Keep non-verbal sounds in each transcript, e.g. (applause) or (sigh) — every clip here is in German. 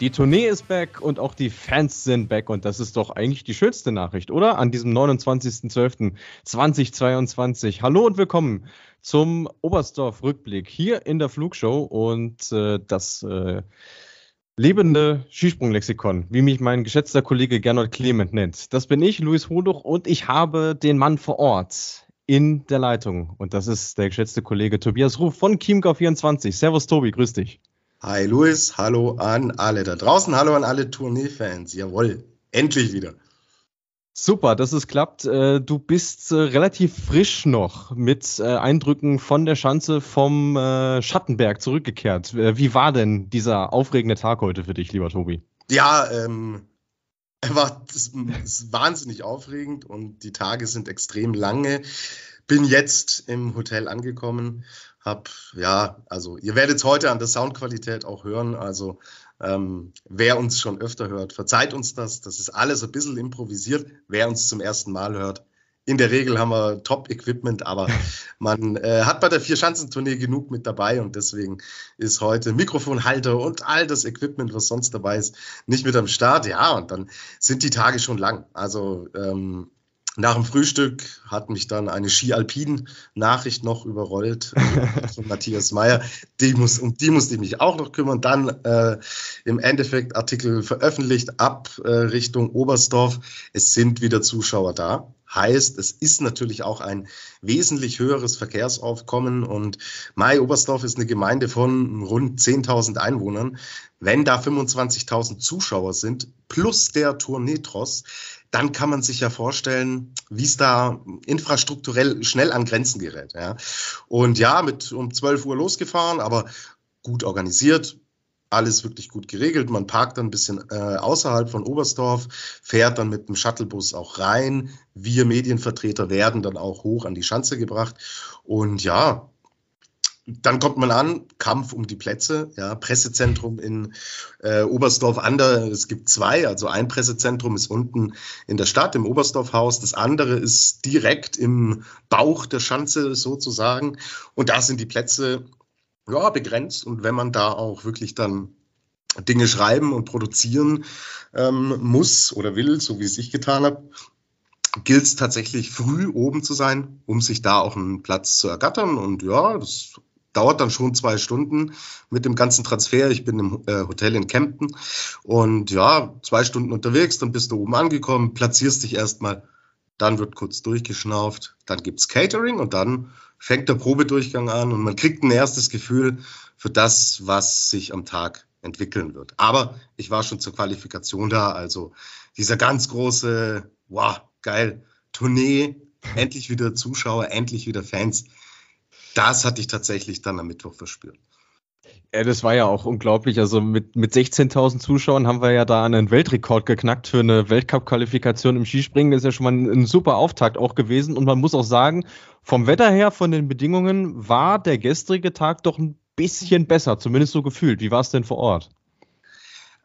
Die Tournee ist back und auch die Fans sind back und das ist doch eigentlich die schönste Nachricht, oder? An diesem 29.12.2022. Hallo und willkommen zum Oberstdorf-Rückblick hier in der Flugshow und äh, das äh, lebende Skisprunglexikon, wie mich mein geschätzter Kollege Gernot Clement nennt. Das bin ich, Luis Hoduch, und ich habe den Mann vor Ort in der Leitung und das ist der geschätzte Kollege Tobias Ruf von Chiemgau24. Servus Tobi, grüß dich. Hi Luis, hallo an alle da draußen, hallo an alle Tourneefans. Jawohl, endlich wieder. Super, dass es klappt. Äh, du bist äh, relativ frisch noch mit äh, Eindrücken von der Schanze vom Schattenberg zurückgekehrt. Wie war denn dieser aufregende Tag heute für dich, lieber Tobi? Ja, ähm, er war das, das wahnsinnig aufregend und die Tage sind extrem lange. Bin jetzt im Hotel angekommen hab, ja, also ihr werdet es heute an der Soundqualität auch hören. Also ähm, wer uns schon öfter hört, verzeiht uns das. Das ist alles ein bisschen improvisiert. Wer uns zum ersten Mal hört, in der Regel haben wir Top-Equipment, aber (laughs) man äh, hat bei der Vier-Schanzentournee genug mit dabei und deswegen ist heute Mikrofonhalter und all das Equipment, was sonst dabei ist, nicht mit am Start. Ja, und dann sind die Tage schon lang. Also ähm, nach dem Frühstück hat mich dann eine Ski-Alpin-Nachricht noch überrollt (laughs) von Matthias Meyer. Die muss, um die musste ich mich auch noch kümmern. Dann äh, im Endeffekt Artikel veröffentlicht ab äh, Richtung Oberstdorf. Es sind wieder Zuschauer da. Heißt, es ist natürlich auch ein wesentlich höheres Verkehrsaufkommen und Mai Oberstdorf ist eine Gemeinde von rund 10.000 Einwohnern. Wenn da 25.000 Zuschauer sind, plus der Tournetros, dann kann man sich ja vorstellen, wie es da infrastrukturell schnell an Grenzen gerät. Ja. Und ja, mit um 12 Uhr losgefahren, aber gut organisiert, alles wirklich gut geregelt. Man parkt dann ein bisschen äh, außerhalb von Oberstdorf, fährt dann mit dem Shuttlebus auch rein. Wir Medienvertreter werden dann auch hoch an die Schanze gebracht. Und ja, dann kommt man an, Kampf um die Plätze, ja, Pressezentrum in äh, Oberstdorf Ander. Es gibt zwei, also ein Pressezentrum ist unten in der Stadt im Oberstdorfhaus, das andere ist direkt im Bauch der Schanze sozusagen. Und da sind die Plätze ja begrenzt. Und wenn man da auch wirklich dann Dinge schreiben und produzieren ähm, muss oder will, so wie es ich getan habe, gilt es tatsächlich früh oben zu sein, um sich da auch einen Platz zu ergattern. Und ja, das dauert dann schon zwei Stunden mit dem ganzen Transfer. Ich bin im äh, Hotel in Kempten und ja, zwei Stunden unterwegs, dann bist du oben angekommen, platzierst dich erstmal, dann wird kurz durchgeschnauft, dann gibt's Catering und dann fängt der Probedurchgang an und man kriegt ein erstes Gefühl für das, was sich am Tag entwickeln wird. Aber ich war schon zur Qualifikation da, also dieser ganz große, wow, geil, Tournee, endlich wieder Zuschauer, endlich wieder Fans das hatte ich tatsächlich dann am Mittwoch verspürt. Ja, das war ja auch unglaublich. Also mit, mit 16.000 Zuschauern haben wir ja da einen Weltrekord geknackt für eine Weltcup-Qualifikation im Skispringen. Das ist ja schon mal ein, ein, super Auftakt auch gewesen. Und man muss auch sagen, vom Wetter her, von den Bedingungen, war der gestrige Tag doch ein bisschen besser, zumindest so gefühlt. Wie war es denn vor Ort?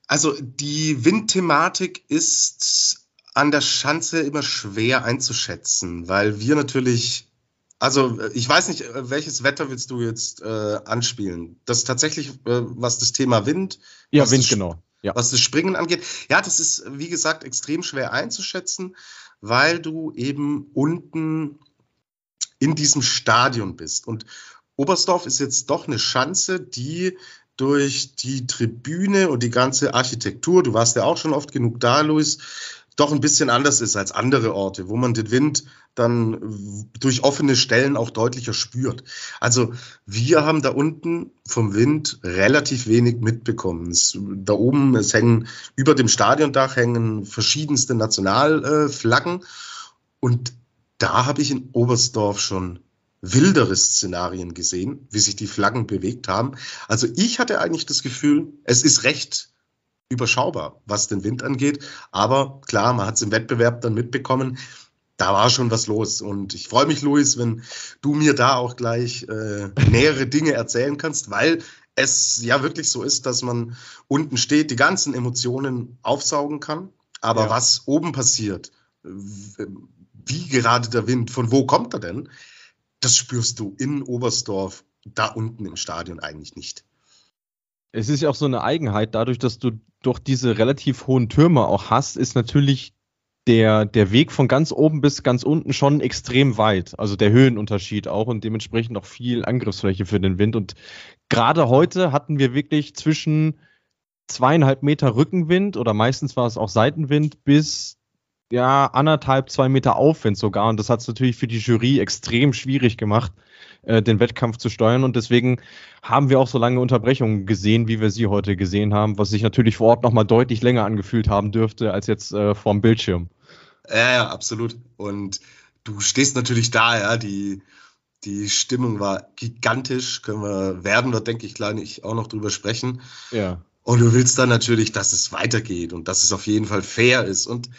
Also die Windthematik ist an der Schanze immer schwer einzuschätzen, weil wir natürlich also äh, ich weiß nicht, äh, welches Wetter willst du jetzt äh, anspielen? Das ist tatsächlich, äh, was das Thema Wind. Ja, Wind, genau. Ja. Was das Springen angeht. Ja, das ist, wie gesagt, extrem schwer einzuschätzen, weil du eben unten in diesem Stadion bist. Und Oberstdorf ist jetzt doch eine Schanze, die durch die Tribüne und die ganze Architektur, du warst ja auch schon oft genug da, Luis, doch ein bisschen anders ist als andere Orte, wo man den Wind dann durch offene Stellen auch deutlicher spürt. Also wir haben da unten vom Wind relativ wenig mitbekommen. Es, da oben, es hängen über dem Stadiondach hängen verschiedenste Nationalflaggen und da habe ich in Oberstdorf schon wildere Szenarien gesehen, wie sich die Flaggen bewegt haben. Also ich hatte eigentlich das Gefühl, es ist recht überschaubar, was den Wind angeht. Aber klar, man hat es im Wettbewerb dann mitbekommen. Da war schon was los. Und ich freue mich, Luis, wenn du mir da auch gleich äh, nähere (laughs) Dinge erzählen kannst, weil es ja wirklich so ist, dass man unten steht, die ganzen Emotionen aufsaugen kann. Aber ja. was oben passiert, wie gerade der Wind, von wo kommt er denn, das spürst du in Oberstdorf, da unten im Stadion eigentlich nicht. Es ist ja auch so eine Eigenheit, dadurch, dass du durch diese relativ hohen Türme auch hast, ist natürlich der, der Weg von ganz oben bis ganz unten schon extrem weit. Also der Höhenunterschied auch und dementsprechend auch viel Angriffsfläche für den Wind. Und gerade heute hatten wir wirklich zwischen zweieinhalb Meter Rückenwind oder meistens war es auch Seitenwind bis ja anderthalb, zwei Meter Aufwind sogar. Und das hat es natürlich für die Jury extrem schwierig gemacht, äh, den Wettkampf zu steuern. Und deswegen haben wir auch so lange Unterbrechungen gesehen, wie wir sie heute gesehen haben, was sich natürlich vor Ort nochmal deutlich länger angefühlt haben dürfte als jetzt äh, vorm Bildschirm. Ja, ja, absolut. Und du stehst natürlich da, ja, die, die Stimmung war gigantisch. Können wir, werden wir, denke ich, gleich auch noch drüber sprechen. Ja. Und du willst dann natürlich, dass es weitergeht und dass es auf jeden Fall fair ist. Und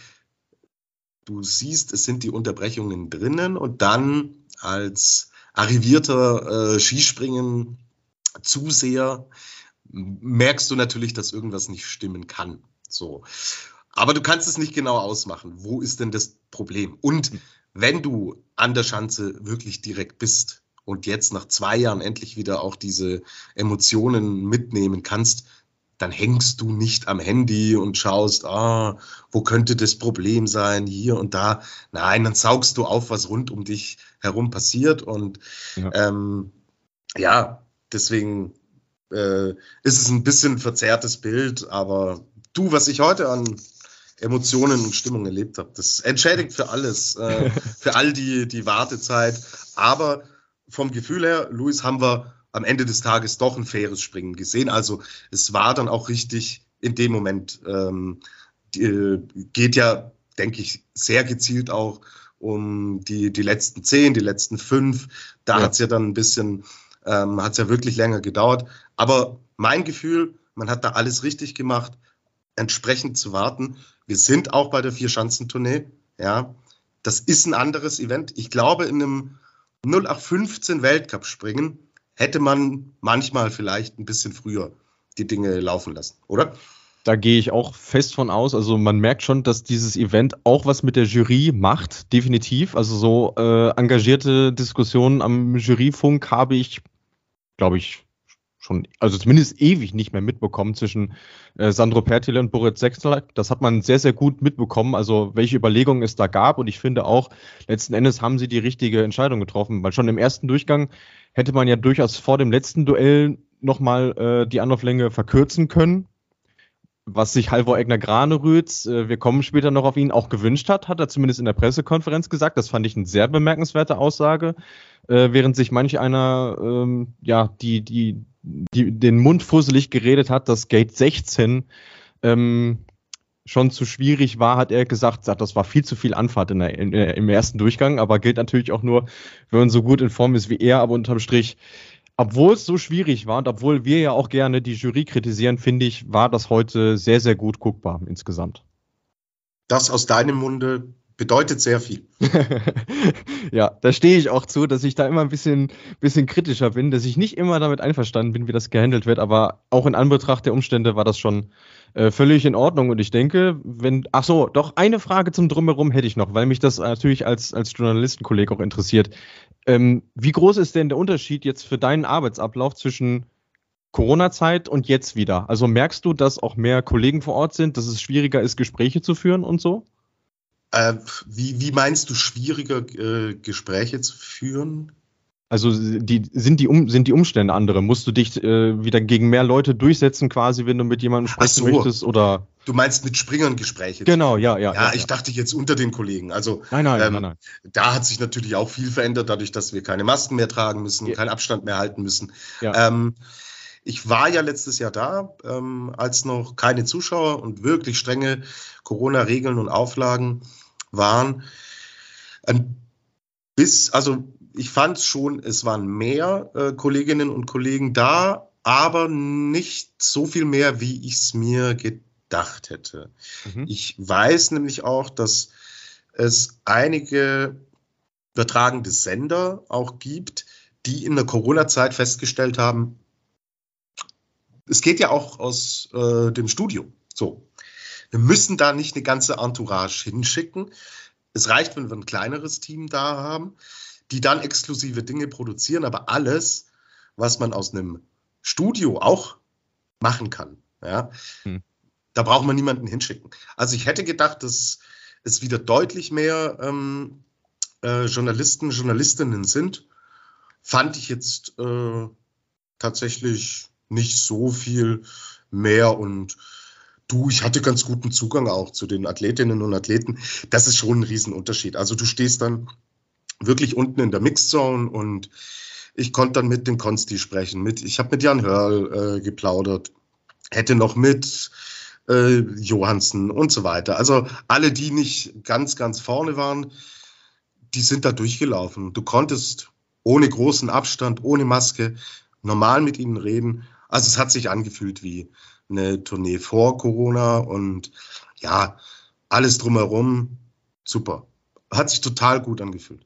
du siehst, es sind die Unterbrechungen drinnen und dann als arrivierter äh, Skispringen Zuseher merkst du natürlich, dass irgendwas nicht stimmen kann. So. Aber du kannst es nicht genau ausmachen. Wo ist denn das Problem? Und wenn du an der Schanze wirklich direkt bist und jetzt nach zwei Jahren endlich wieder auch diese Emotionen mitnehmen kannst, dann hängst du nicht am Handy und schaust, ah, wo könnte das Problem sein, hier und da. Nein, dann saugst du auf, was rund um dich herum passiert. Und ja, ähm, ja deswegen äh, ist es ein bisschen verzerrtes Bild, aber du, was ich heute an Emotionen und Stimmung erlebt habe, das entschädigt für alles, äh, (laughs) für all die, die Wartezeit. Aber vom Gefühl her, Luis, haben wir am Ende des Tages doch ein faires Springen gesehen. Also es war dann auch richtig in dem Moment. Ähm, die, äh, geht ja, denke ich, sehr gezielt auch um die, die letzten zehn, die letzten fünf. Da ja. hat es ja dann ein bisschen, ähm, hat es ja wirklich länger gedauert. Aber mein Gefühl, man hat da alles richtig gemacht, entsprechend zu warten. Wir sind auch bei der Vier-Schanzentournee. Ja, das ist ein anderes Event. Ich glaube, in einem 0815 Weltcup springen hätte man manchmal vielleicht ein bisschen früher die Dinge laufen lassen, oder? Da gehe ich auch fest von aus. Also man merkt schon, dass dieses Event auch was mit der Jury macht, definitiv. Also so äh, engagierte Diskussionen am Juryfunk habe ich, glaube ich, schon, also zumindest ewig nicht mehr mitbekommen zwischen äh, Sandro Pertile und Boris Sechsler. Das hat man sehr, sehr gut mitbekommen, also welche Überlegungen es da gab. Und ich finde auch, letzten Endes haben sie die richtige Entscheidung getroffen, weil schon im ersten Durchgang hätte man ja durchaus vor dem letzten Duell nochmal äh, die Anlauflänge verkürzen können. Was sich Halvor Egner Granerütz, äh, wir kommen später noch auf ihn, auch gewünscht hat, hat er zumindest in der Pressekonferenz gesagt. Das fand ich eine sehr bemerkenswerte Aussage. Äh, während sich manch einer, ähm, ja, die, die, die, den Mund fusselig geredet hat, dass Gate 16 ähm, schon zu schwierig war, hat er gesagt, das war viel zu viel Anfahrt in der, in, im ersten Durchgang, aber gilt natürlich auch nur, wenn man so gut in Form ist wie er, aber unterm Strich, obwohl es so schwierig war und obwohl wir ja auch gerne die Jury kritisieren, finde ich, war das heute sehr, sehr gut guckbar insgesamt. Das aus deinem Munde bedeutet sehr viel. (laughs) ja, da stehe ich auch zu, dass ich da immer ein bisschen, bisschen kritischer bin, dass ich nicht immer damit einverstanden bin, wie das gehandelt wird, aber auch in Anbetracht der Umstände war das schon äh, völlig in Ordnung und ich denke, wenn, ach so, doch eine Frage zum Drumherum hätte ich noch, weil mich das natürlich als, als Journalistenkolleg auch interessiert. Ähm, wie groß ist denn der Unterschied jetzt für deinen Arbeitsablauf zwischen Corona-Zeit und jetzt wieder? Also merkst du, dass auch mehr Kollegen vor Ort sind, dass es schwieriger ist, Gespräche zu führen und so? Äh, wie, wie meinst du, schwieriger äh, Gespräche zu führen? Also die, sind, die um, sind die Umstände andere? Musst du dich äh, wieder gegen mehr Leute durchsetzen, quasi, wenn du mit jemandem sprechen so. möchtest? Oder? Du meinst mit Springern Gespräche? Genau, ja, ja. Ja, ja ich ja. dachte jetzt unter den Kollegen. Also nein, nein, ähm, nein, nein. da hat sich natürlich auch viel verändert, dadurch, dass wir keine Masken mehr tragen müssen, ja. keinen Abstand mehr halten müssen. Ja. Ähm, ich war ja letztes Jahr da, ähm, als noch keine Zuschauer und wirklich strenge Corona-Regeln und Auflagen waren. Ein bis, also ich fand schon, es waren mehr äh, Kolleginnen und Kollegen da, aber nicht so viel mehr, wie ich es mir gedacht hätte. Mhm. Ich weiß nämlich auch, dass es einige übertragende Sender auch gibt, die in der Corona-Zeit festgestellt haben, es geht ja auch aus äh, dem Studio. So. Wir müssen da nicht eine ganze Entourage hinschicken. Es reicht, wenn wir ein kleineres Team da haben, die dann exklusive Dinge produzieren, aber alles, was man aus einem Studio auch machen kann, ja, hm. da braucht man niemanden hinschicken. Also ich hätte gedacht, dass es wieder deutlich mehr ähm, äh, Journalisten, Journalistinnen sind. Fand ich jetzt äh, tatsächlich nicht so viel mehr und du, ich hatte ganz guten Zugang auch zu den Athletinnen und Athleten. Das ist schon ein Riesenunterschied. Also du stehst dann wirklich unten in der Mixzone und ich konnte dann mit dem Konsti sprechen. Mit, ich habe mit Jan Hörl äh, geplaudert, hätte noch mit äh, Johansen und so weiter. Also alle, die nicht ganz, ganz vorne waren, die sind da durchgelaufen. Du konntest ohne großen Abstand, ohne Maske normal mit ihnen reden also es hat sich angefühlt wie eine Tournee vor Corona und ja, alles drumherum super. Hat sich total gut angefühlt.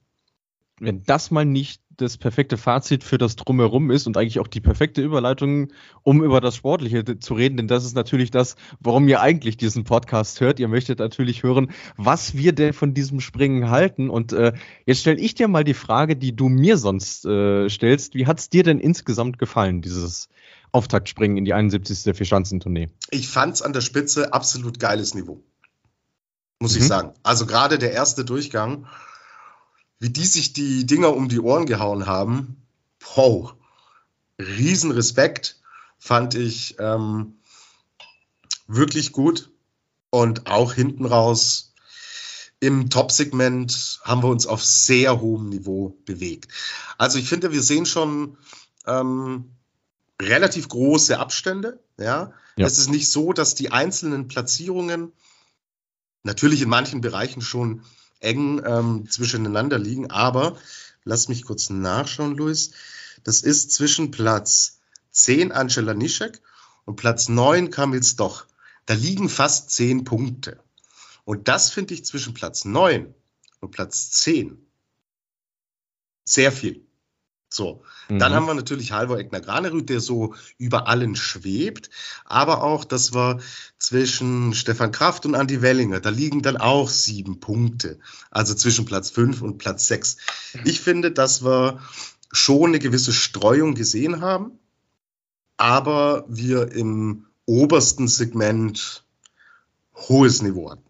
Wenn das mal nicht das perfekte Fazit für das Drumherum ist und eigentlich auch die perfekte Überleitung, um über das Sportliche zu reden, denn das ist natürlich das, warum ihr eigentlich diesen Podcast hört. Ihr möchtet natürlich hören, was wir denn von diesem Springen halten. Und äh, jetzt stelle ich dir mal die Frage, die du mir sonst äh, stellst. Wie hat es dir denn insgesamt gefallen, dieses Auftaktspringen in die 71. Vierschanzentournee. Ich fand es an der Spitze absolut geiles Niveau. Muss mhm. ich sagen. Also gerade der erste Durchgang, wie die sich die Dinger um die Ohren gehauen haben, wow, Riesenrespekt, fand ich ähm, wirklich gut. Und auch hinten raus im Top-Segment haben wir uns auf sehr hohem Niveau bewegt. Also ich finde, wir sehen schon ähm, relativ große Abstände. Ja? ja. Es ist nicht so, dass die einzelnen Platzierungen natürlich in manchen Bereichen schon eng ähm, zwischeneinander liegen, aber lass mich kurz nachschauen, Luis. Das ist zwischen Platz 10 Angela Nischek und Platz 9 Kamil Stoch. Da liegen fast 10 Punkte. Und das finde ich zwischen Platz 9 und Platz 10 sehr viel. So, dann mhm. haben wir natürlich Halvor Egner Granerüt, der so über allen schwebt, aber auch, das war zwischen Stefan Kraft und Andy Wellinger, da liegen dann auch sieben Punkte, also zwischen Platz fünf und Platz sechs. Ich finde, dass wir schon eine gewisse Streuung gesehen haben, aber wir im obersten Segment hohes Niveau hatten.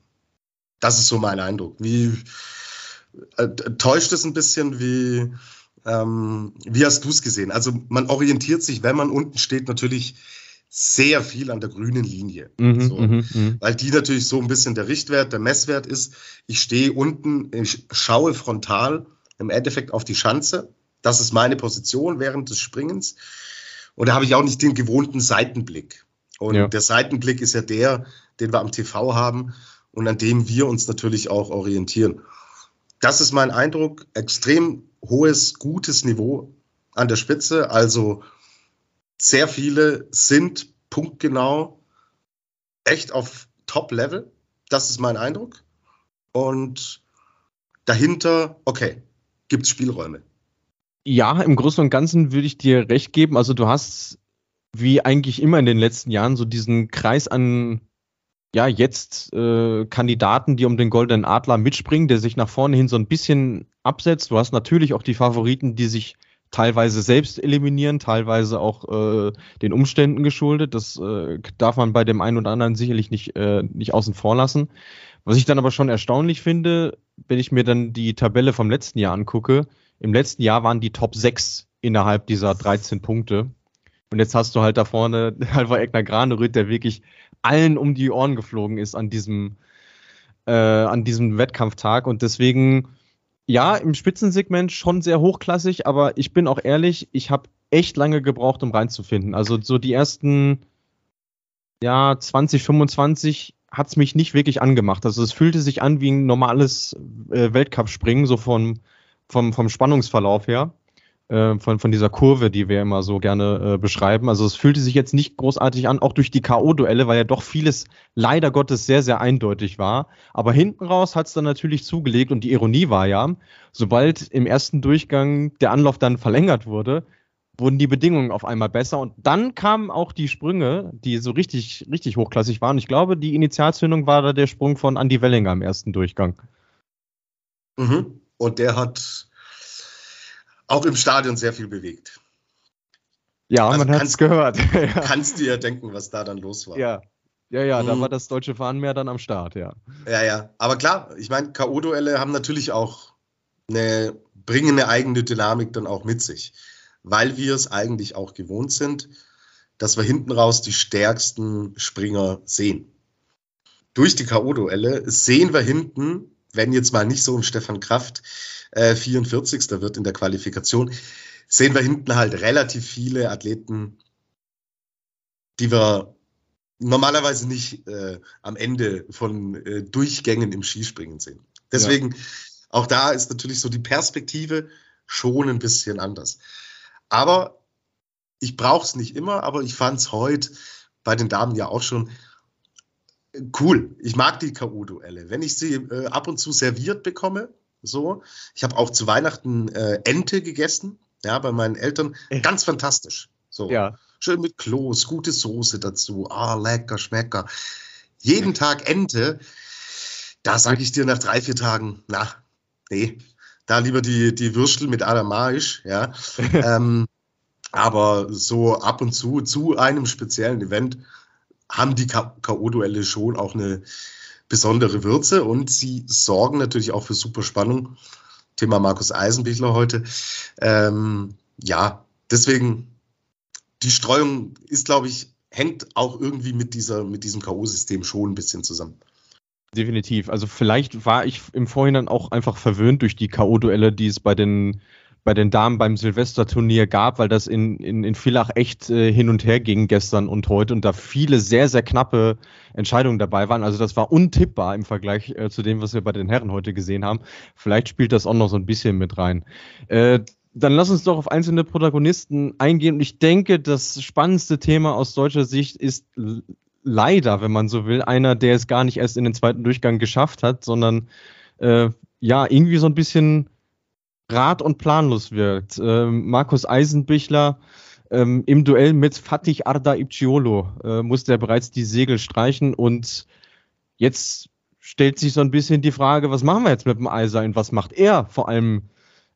Das ist so mein Eindruck. Wie äh, täuscht es ein bisschen wie ähm, wie hast du es gesehen? Also man orientiert sich, wenn man unten steht, natürlich sehr viel an der grünen Linie. Mhm, so, mh, mh. Weil die natürlich so ein bisschen der Richtwert, der Messwert ist. Ich stehe unten, ich schaue frontal im Endeffekt auf die Schanze. Das ist meine Position während des Springens. Und da habe ich auch nicht den gewohnten Seitenblick. Und ja. der Seitenblick ist ja der, den wir am TV haben und an dem wir uns natürlich auch orientieren. Das ist mein Eindruck. Extrem hohes, gutes Niveau an der Spitze. Also sehr viele sind punktgenau echt auf Top-Level. Das ist mein Eindruck. Und dahinter, okay, gibt es Spielräume. Ja, im Großen und Ganzen würde ich dir recht geben. Also du hast wie eigentlich immer in den letzten Jahren so diesen Kreis an ja, jetzt äh, Kandidaten, die um den Goldenen Adler mitspringen, der sich nach vorne hin so ein bisschen absetzt. Du hast natürlich auch die Favoriten, die sich teilweise selbst eliminieren, teilweise auch äh, den Umständen geschuldet. Das äh, darf man bei dem einen oder anderen sicherlich nicht, äh, nicht außen vor lassen. Was ich dann aber schon erstaunlich finde, wenn ich mir dann die Tabelle vom letzten Jahr angucke, im letzten Jahr waren die Top 6 innerhalb dieser 13 Punkte. Und jetzt hast du halt da vorne (laughs) Halvor Egner Granerüth, der wirklich allen um die Ohren geflogen ist an diesem, äh, an diesem Wettkampftag. Und deswegen, ja, im Spitzensegment schon sehr hochklassig, aber ich bin auch ehrlich, ich habe echt lange gebraucht, um reinzufinden. Also so die ersten, ja, 20, 25 hat es mich nicht wirklich angemacht. Also es fühlte sich an wie ein normales äh, Weltcup-Springen, so vom, vom, vom Spannungsverlauf her. Äh, von, von dieser Kurve, die wir immer so gerne äh, beschreiben. Also es fühlte sich jetzt nicht großartig an, auch durch die K.O.-Duelle, weil ja doch vieles leider Gottes sehr, sehr eindeutig war. Aber hinten raus hat es dann natürlich zugelegt und die Ironie war ja, sobald im ersten Durchgang der Anlauf dann verlängert wurde, wurden die Bedingungen auf einmal besser und dann kamen auch die Sprünge, die so richtig, richtig hochklassig waren. Ich glaube, die Initialzündung war da der Sprung von Andy Wellinger im ersten Durchgang. Mhm. Und der hat auch im Stadion sehr viel bewegt. Ja, also man hat es gehört. (laughs) Kannst du ja denken, was da dann los war. Ja, ja, ja, mhm. da war das deutsche Fahnenmeer dann am Start, ja. Ja, ja. Aber klar, ich meine, K.O.-Duelle haben natürlich auch eine, bringen eine eigene Dynamik dann auch mit sich weil wir es eigentlich auch gewohnt sind, dass wir hinten raus die stärksten Springer sehen. Durch die K.O.-Duelle sehen wir hinten, wenn jetzt mal nicht so ein Stefan Kraft äh, 44. wird in der Qualifikation, sehen wir hinten halt relativ viele Athleten, die wir normalerweise nicht äh, am Ende von äh, Durchgängen im Skispringen sehen. Deswegen, ja. auch da ist natürlich so die Perspektive schon ein bisschen anders. Aber ich brauche es nicht immer, aber ich fand es heute bei den Damen ja auch schon cool. Ich mag die K.O.-Duelle. Wenn ich sie äh, ab und zu serviert bekomme, so. Ich habe auch zu Weihnachten äh, Ente gegessen, ja, bei meinen Eltern. Ganz fantastisch. So. Ja. Schön mit Kloß, gute Soße dazu. Ah, lecker, schmecker. Jeden Tag Ente. Da sage ich dir nach drei, vier Tagen, na, nee, da lieber die, die Würstel mit Adamaisch, ja. (laughs) ähm, aber so ab und zu, zu einem speziellen Event, haben die K.O.-Duelle schon auch eine besondere Würze und sie sorgen natürlich auch für super Spannung. Thema Markus Eisenbichler heute. Ähm, ja, deswegen, die Streuung ist, glaube ich, hängt auch irgendwie mit, dieser, mit diesem K.O.-System schon ein bisschen zusammen. Definitiv. Also vielleicht war ich im Vorhinein auch einfach verwöhnt durch die K.O.-Duelle, die es bei den, bei den Damen beim Silvesterturnier gab, weil das in, in, in Villach echt äh, hin und her ging gestern und heute und da viele sehr, sehr knappe Entscheidungen dabei waren. Also das war untippbar im Vergleich äh, zu dem, was wir bei den Herren heute gesehen haben. Vielleicht spielt das auch noch so ein bisschen mit rein. Äh, dann lass uns doch auf einzelne Protagonisten eingehen. Und ich denke, das spannendste Thema aus deutscher Sicht ist leider, wenn man so will, einer, der es gar nicht erst in den zweiten Durchgang geschafft hat, sondern äh, ja, irgendwie so ein bisschen rat- und planlos wirkt. Äh, Markus Eisenbichler ähm, im Duell mit Fatih Arda Ipciolo äh, musste er bereits die Segel streichen und jetzt stellt sich so ein bisschen die Frage, was machen wir jetzt mit dem Eiser was macht er vor allem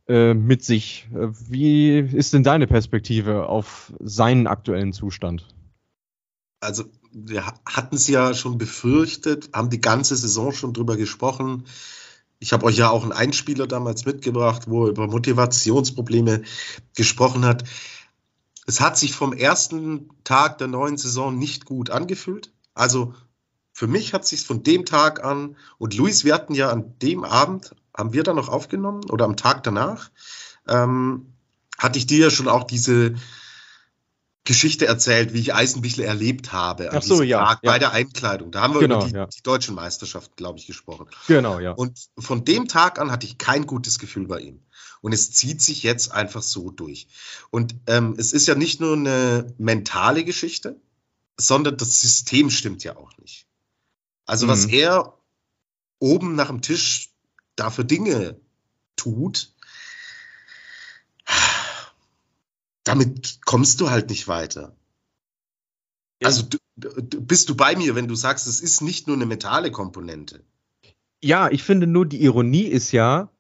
äh, mit sich? Äh, wie ist denn deine Perspektive auf seinen aktuellen Zustand? Also wir hatten es ja schon befürchtet, haben die ganze Saison schon drüber gesprochen. Ich habe euch ja auch einen Einspieler damals mitgebracht, wo er über Motivationsprobleme gesprochen hat. Es hat sich vom ersten Tag der neuen Saison nicht gut angefühlt. Also für mich hat sich von dem Tag an und Luis, wir hatten ja an dem Abend, haben wir da noch aufgenommen oder am Tag danach, ähm, hatte ich dir ja schon auch diese Geschichte erzählt, wie ich Eisenbichler erlebt habe an Ach so, ja, Tag ja. bei der Einkleidung. Da haben wir genau, über die, ja. die deutschen Meisterschaft, glaube ich, gesprochen. Genau, ja. Und von dem Tag an hatte ich kein gutes Gefühl bei ihm. Und es zieht sich jetzt einfach so durch. Und ähm, es ist ja nicht nur eine mentale Geschichte, sondern das System stimmt ja auch nicht. Also mhm. was er oben nach dem Tisch da für Dinge tut, damit kommst du halt nicht weiter. Ja. Also du, du, bist du bei mir, wenn du sagst, es ist nicht nur eine mentale Komponente. Ja, ich finde nur, die Ironie ist ja,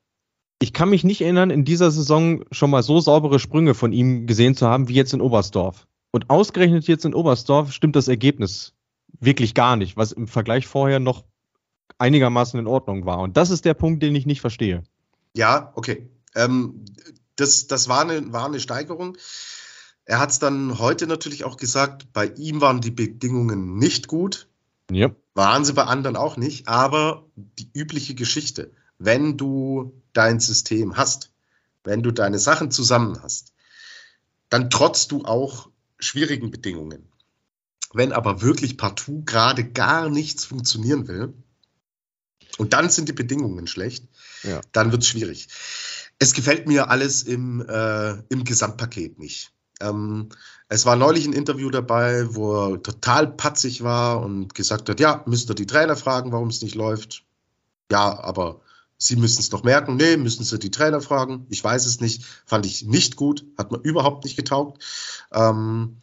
ich kann mich nicht erinnern, in dieser Saison schon mal so saubere Sprünge von ihm gesehen zu haben, wie jetzt in Oberstdorf. Und ausgerechnet jetzt in Oberstdorf stimmt das Ergebnis wirklich gar nicht, was im Vergleich vorher noch einigermaßen in Ordnung war. Und das ist der Punkt, den ich nicht verstehe. Ja, okay. Ähm, das, das war, eine, war eine Steigerung. Er hat es dann heute natürlich auch gesagt, bei ihm waren die Bedingungen nicht gut. Ja. Waren sie bei anderen auch nicht, aber die übliche Geschichte, wenn du dein System hast, wenn du deine Sachen zusammen hast, dann trotzt du auch schwierigen Bedingungen. Wenn aber wirklich partout gerade gar nichts funktionieren will, und dann sind die Bedingungen schlecht, ja. dann wird es schwierig. Es gefällt mir alles im, äh, im Gesamtpaket nicht. Ähm, es war neulich ein Interview dabei, wo er total patzig war und gesagt hat, ja, müsst ihr die Trainer fragen, warum es nicht läuft. Ja, aber Sie müssen es doch merken. Nee, müssen Sie die Trainer fragen. Ich weiß es nicht. Fand ich nicht gut. Hat mir überhaupt nicht getaugt. Ähm,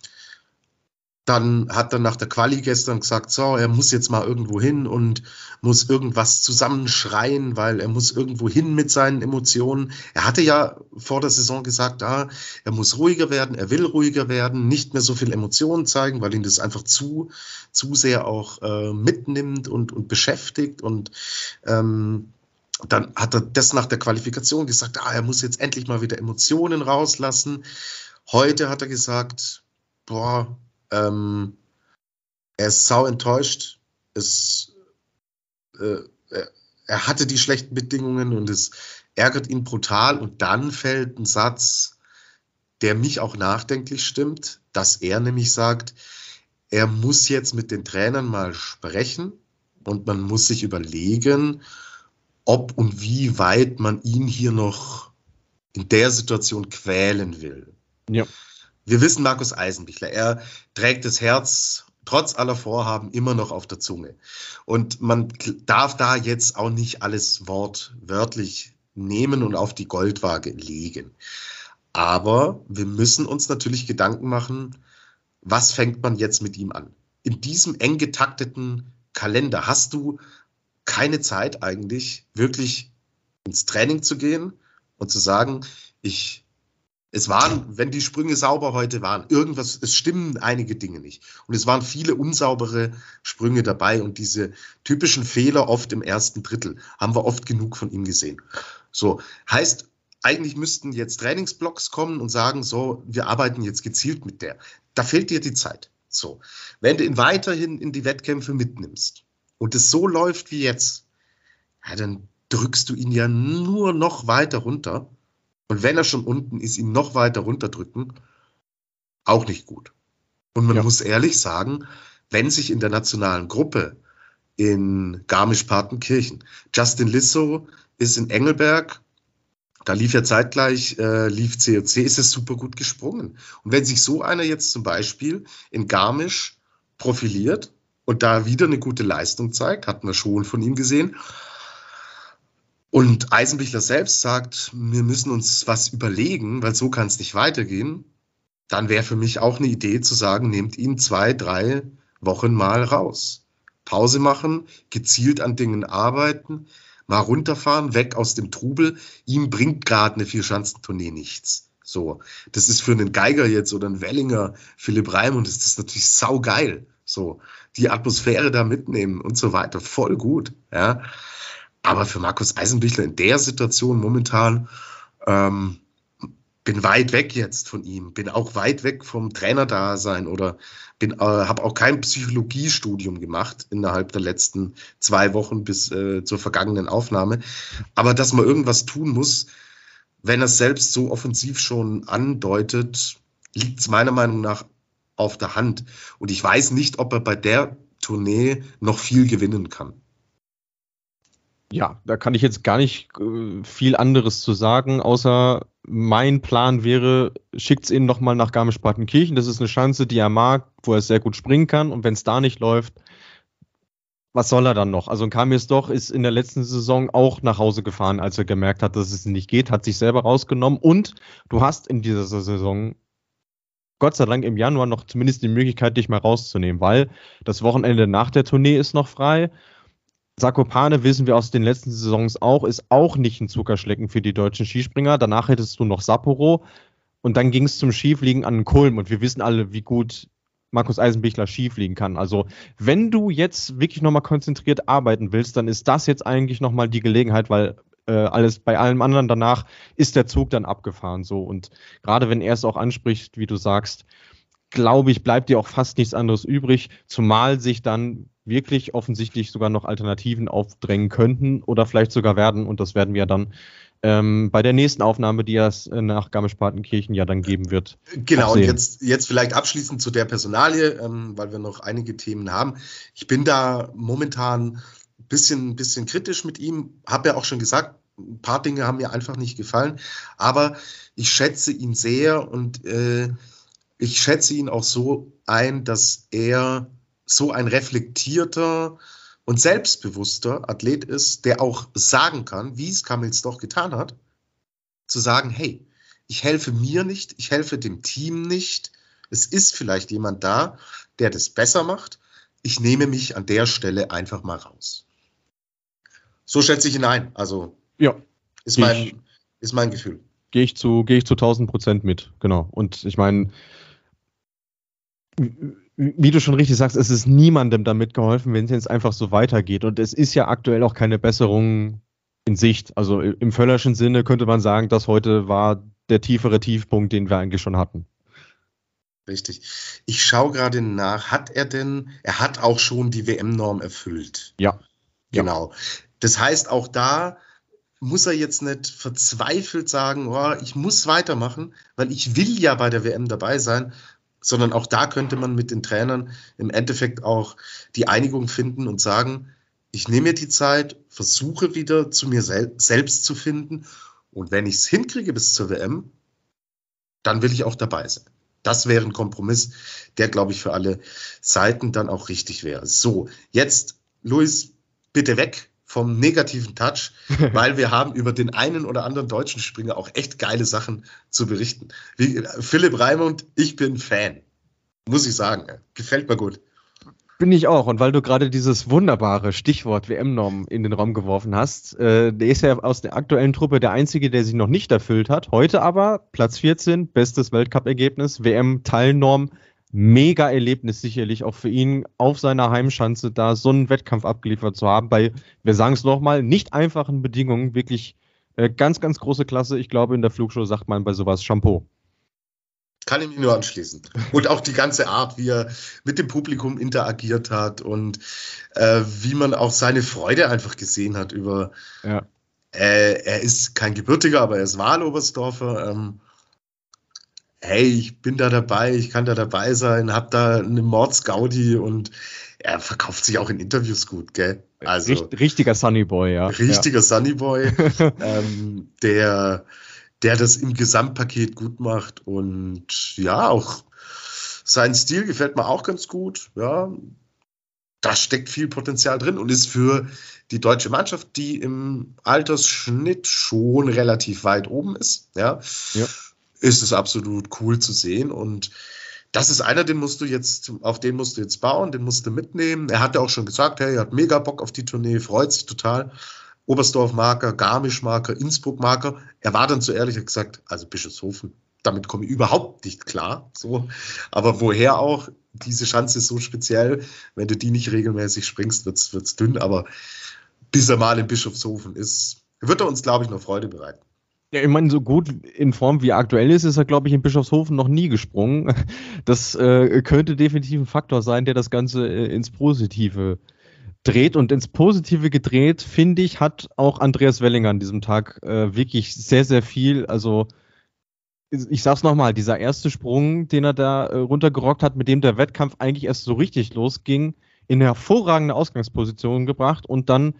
dann hat er nach der Quali gestern gesagt, so, er muss jetzt mal irgendwo hin und muss irgendwas zusammenschreien, weil er muss irgendwo hin mit seinen Emotionen. Er hatte ja vor der Saison gesagt, ah, er muss ruhiger werden, er will ruhiger werden, nicht mehr so viel Emotionen zeigen, weil ihn das einfach zu, zu sehr auch äh, mitnimmt und, und beschäftigt. Und ähm, dann hat er das nach der Qualifikation gesagt, ah, er muss jetzt endlich mal wieder Emotionen rauslassen. Heute hat er gesagt, boah, ähm, er ist sau enttäuscht. Es, äh, er hatte die schlechten Bedingungen und es ärgert ihn brutal. Und dann fällt ein Satz, der mich auch nachdenklich stimmt, dass er nämlich sagt, er muss jetzt mit den Trainern mal sprechen und man muss sich überlegen, ob und wie weit man ihn hier noch in der Situation quälen will. Ja. Wir wissen Markus Eisenbichler, er trägt das Herz trotz aller Vorhaben immer noch auf der Zunge. Und man darf da jetzt auch nicht alles wortwörtlich nehmen und auf die Goldwaage legen. Aber wir müssen uns natürlich Gedanken machen, was fängt man jetzt mit ihm an? In diesem eng getakteten Kalender hast du keine Zeit eigentlich, wirklich ins Training zu gehen und zu sagen, ich es waren, wenn die Sprünge sauber heute waren, irgendwas, es stimmen einige Dinge nicht. Und es waren viele unsaubere Sprünge dabei und diese typischen Fehler oft im ersten Drittel haben wir oft genug von ihm gesehen. So, heißt, eigentlich müssten jetzt Trainingsblocks kommen und sagen, so, wir arbeiten jetzt gezielt mit der. Da fehlt dir die Zeit. So, wenn du ihn weiterhin in die Wettkämpfe mitnimmst und es so läuft wie jetzt, ja, dann drückst du ihn ja nur noch weiter runter und wenn er schon unten ist, ihn noch weiter runterdrücken, auch nicht gut. Und man ja. muss ehrlich sagen, wenn sich in der nationalen Gruppe in Garmisch-Partenkirchen Justin Lissow ist in Engelberg, da lief ja zeitgleich, äh, lief COC, ist es super gut gesprungen. Und wenn sich so einer jetzt zum Beispiel in Garmisch profiliert und da wieder eine gute Leistung zeigt, hatten wir schon von ihm gesehen, und Eisenbichler selbst sagt, wir müssen uns was überlegen, weil so kann es nicht weitergehen. Dann wäre für mich auch eine Idee zu sagen, nehmt ihn zwei, drei Wochen mal raus. Pause machen, gezielt an Dingen arbeiten, mal runterfahren, weg aus dem Trubel. Ihm bringt gerade eine Vierschanzentournee nichts. So, das ist für einen Geiger jetzt oder einen Wellinger, Philipp Reim und das ist natürlich saugeil. So, die Atmosphäre da mitnehmen und so weiter, voll gut. Ja, aber für Markus Eisenbichler in der Situation momentan ähm, bin weit weg jetzt von ihm, bin auch weit weg vom Trainerdasein oder bin, äh, habe auch kein Psychologiestudium gemacht innerhalb der letzten zwei Wochen bis äh, zur vergangenen Aufnahme. Aber dass man irgendwas tun muss, wenn er selbst so offensiv schon andeutet, liegt es meiner Meinung nach auf der Hand. Und ich weiß nicht, ob er bei der Tournee noch viel gewinnen kann. Ja, da kann ich jetzt gar nicht äh, viel anderes zu sagen, außer mein Plan wäre, schickt's ihn nochmal nach Garmisch-Partenkirchen. Das ist eine Chance, die er mag, wo er sehr gut springen kann. Und wenn es da nicht läuft, was soll er dann noch? Also Kamis doch ist in der letzten Saison auch nach Hause gefahren, als er gemerkt hat, dass es nicht geht, hat sich selber rausgenommen. Und du hast in dieser Saison Gott sei Dank im Januar noch zumindest die Möglichkeit, dich mal rauszunehmen, weil das Wochenende nach der Tournee ist noch frei Sakopane wissen wir aus den letzten Saisons auch, ist auch nicht ein Zuckerschlecken für die deutschen Skispringer. Danach hättest du noch Sapporo und dann ging es zum Skifliegen an den Kulm und wir wissen alle, wie gut Markus Eisenbichler Skifliegen kann. Also wenn du jetzt wirklich nochmal konzentriert arbeiten willst, dann ist das jetzt eigentlich nochmal die Gelegenheit, weil äh, alles bei allem anderen danach ist der Zug dann abgefahren so und gerade wenn er es auch anspricht, wie du sagst, glaube ich, bleibt dir auch fast nichts anderes übrig, zumal sich dann wirklich offensichtlich sogar noch Alternativen aufdrängen könnten oder vielleicht sogar werden. Und das werden wir dann ähm, bei der nächsten Aufnahme, die es äh, nach Garmisch-Partenkirchen ja dann geben wird. Genau, und jetzt, jetzt vielleicht abschließend zu der Personalie, ähm, weil wir noch einige Themen haben. Ich bin da momentan ein bisschen, bisschen kritisch mit ihm, habe ja auch schon gesagt, ein paar Dinge haben mir einfach nicht gefallen, aber ich schätze ihn sehr und äh, ich schätze ihn auch so ein, dass er so ein reflektierter und selbstbewusster Athlet ist, der auch sagen kann, wie es Kamils doch getan hat, zu sagen, hey, ich helfe mir nicht, ich helfe dem Team nicht, es ist vielleicht jemand da, der das besser macht, ich nehme mich an der Stelle einfach mal raus. So schätze ich ihn ein. Also ja, ist mein, ist mein Gefühl. Gehe ich zu, gehe ich zu 1000 Prozent mit, genau. Und ich meine, wie du schon richtig sagst, es ist niemandem damit geholfen, wenn es jetzt einfach so weitergeht. Und es ist ja aktuell auch keine Besserung in Sicht. Also im völlerschen Sinne könnte man sagen, dass heute war der tiefere Tiefpunkt, den wir eigentlich schon hatten. Richtig. Ich schaue gerade nach, hat er denn, er hat auch schon die WM-Norm erfüllt. Ja. Genau. Das heißt, auch da muss er jetzt nicht verzweifelt sagen, oh, ich muss weitermachen, weil ich will ja bei der WM dabei sein, sondern auch da könnte man mit den Trainern im Endeffekt auch die Einigung finden und sagen, ich nehme mir die Zeit, versuche wieder zu mir sel selbst zu finden und wenn ich es hinkriege bis zur WM, dann will ich auch dabei sein. Das wäre ein Kompromiss, der, glaube ich, für alle Seiten dann auch richtig wäre. So, jetzt, Luis, bitte weg vom negativen Touch, (laughs) weil wir haben über den einen oder anderen deutschen Springer auch echt geile Sachen zu berichten. Wie, Philipp Raimund, ich bin Fan. Muss ich sagen. Gefällt mir gut. Bin ich auch. Und weil du gerade dieses wunderbare Stichwort WM-Norm in den Raum geworfen hast, äh, der ist ja aus der aktuellen Truppe der einzige, der sich noch nicht erfüllt hat. Heute aber Platz 14, bestes Weltcup-Ergebnis, WM-Teilnorm. Mega Erlebnis sicherlich auch für ihn auf seiner Heimschanze da so einen Wettkampf abgeliefert zu haben. Bei, wir sagen es nochmal, nicht einfachen Bedingungen. Wirklich äh, ganz, ganz große Klasse. Ich glaube, in der Flugshow sagt man bei sowas Shampoo. Kann ich mich nur anschließen. Und auch die ganze Art, wie er mit dem Publikum interagiert hat und äh, wie man auch seine Freude einfach gesehen hat über. Ja. Äh, er ist kein Gebürtiger, aber er ist Wahlobersdorfer. Ähm, hey, ich bin da dabei, ich kann da dabei sein, hab da eine Mordsgaudi und er verkauft sich auch in Interviews gut, gell? Also, Richt, richtiger Sunnyboy, ja. Richtiger ja. Sunnyboy, (laughs) ähm, der der das im Gesamtpaket gut macht. Und ja, auch sein Stil gefällt mir auch ganz gut. Ja, da steckt viel Potenzial drin und ist für die deutsche Mannschaft, die im Altersschnitt schon relativ weit oben ist, ja, ja. Ist es absolut cool zu sehen. Und das ist einer, den musst du jetzt, auf den musst du jetzt bauen, den musst du mitnehmen. Er hat ja auch schon gesagt, hey, er hat mega Bock auf die Tournee, freut sich total. Oberstdorf-Marker, Garmisch-Marker, Innsbruck-Marker. Er war dann zu ehrlich gesagt, also Bischofshofen, damit komme ich überhaupt nicht klar. So. Aber woher auch? Diese Chance ist so speziell. Wenn du die nicht regelmäßig springst, wird es dünn. Aber bis er mal in Bischofshofen ist, wird er uns, glaube ich, noch Freude bereiten. Ja, ich meine, so gut in Form wie er aktuell ist, ist er, glaube ich, in Bischofshofen noch nie gesprungen. (laughs) Das äh, könnte definitiv ein Faktor sein, der das Ganze äh, ins Positive dreht und ins Positive gedreht, finde ich, hat auch Andreas Wellinger an diesem Tag äh, wirklich sehr, sehr viel. Also, ich sag's nochmal, dieser erste Sprung, den er da äh, runtergerockt hat, mit dem der Wettkampf eigentlich erst so richtig losging, in hervorragende Ausgangsposition gebracht und dann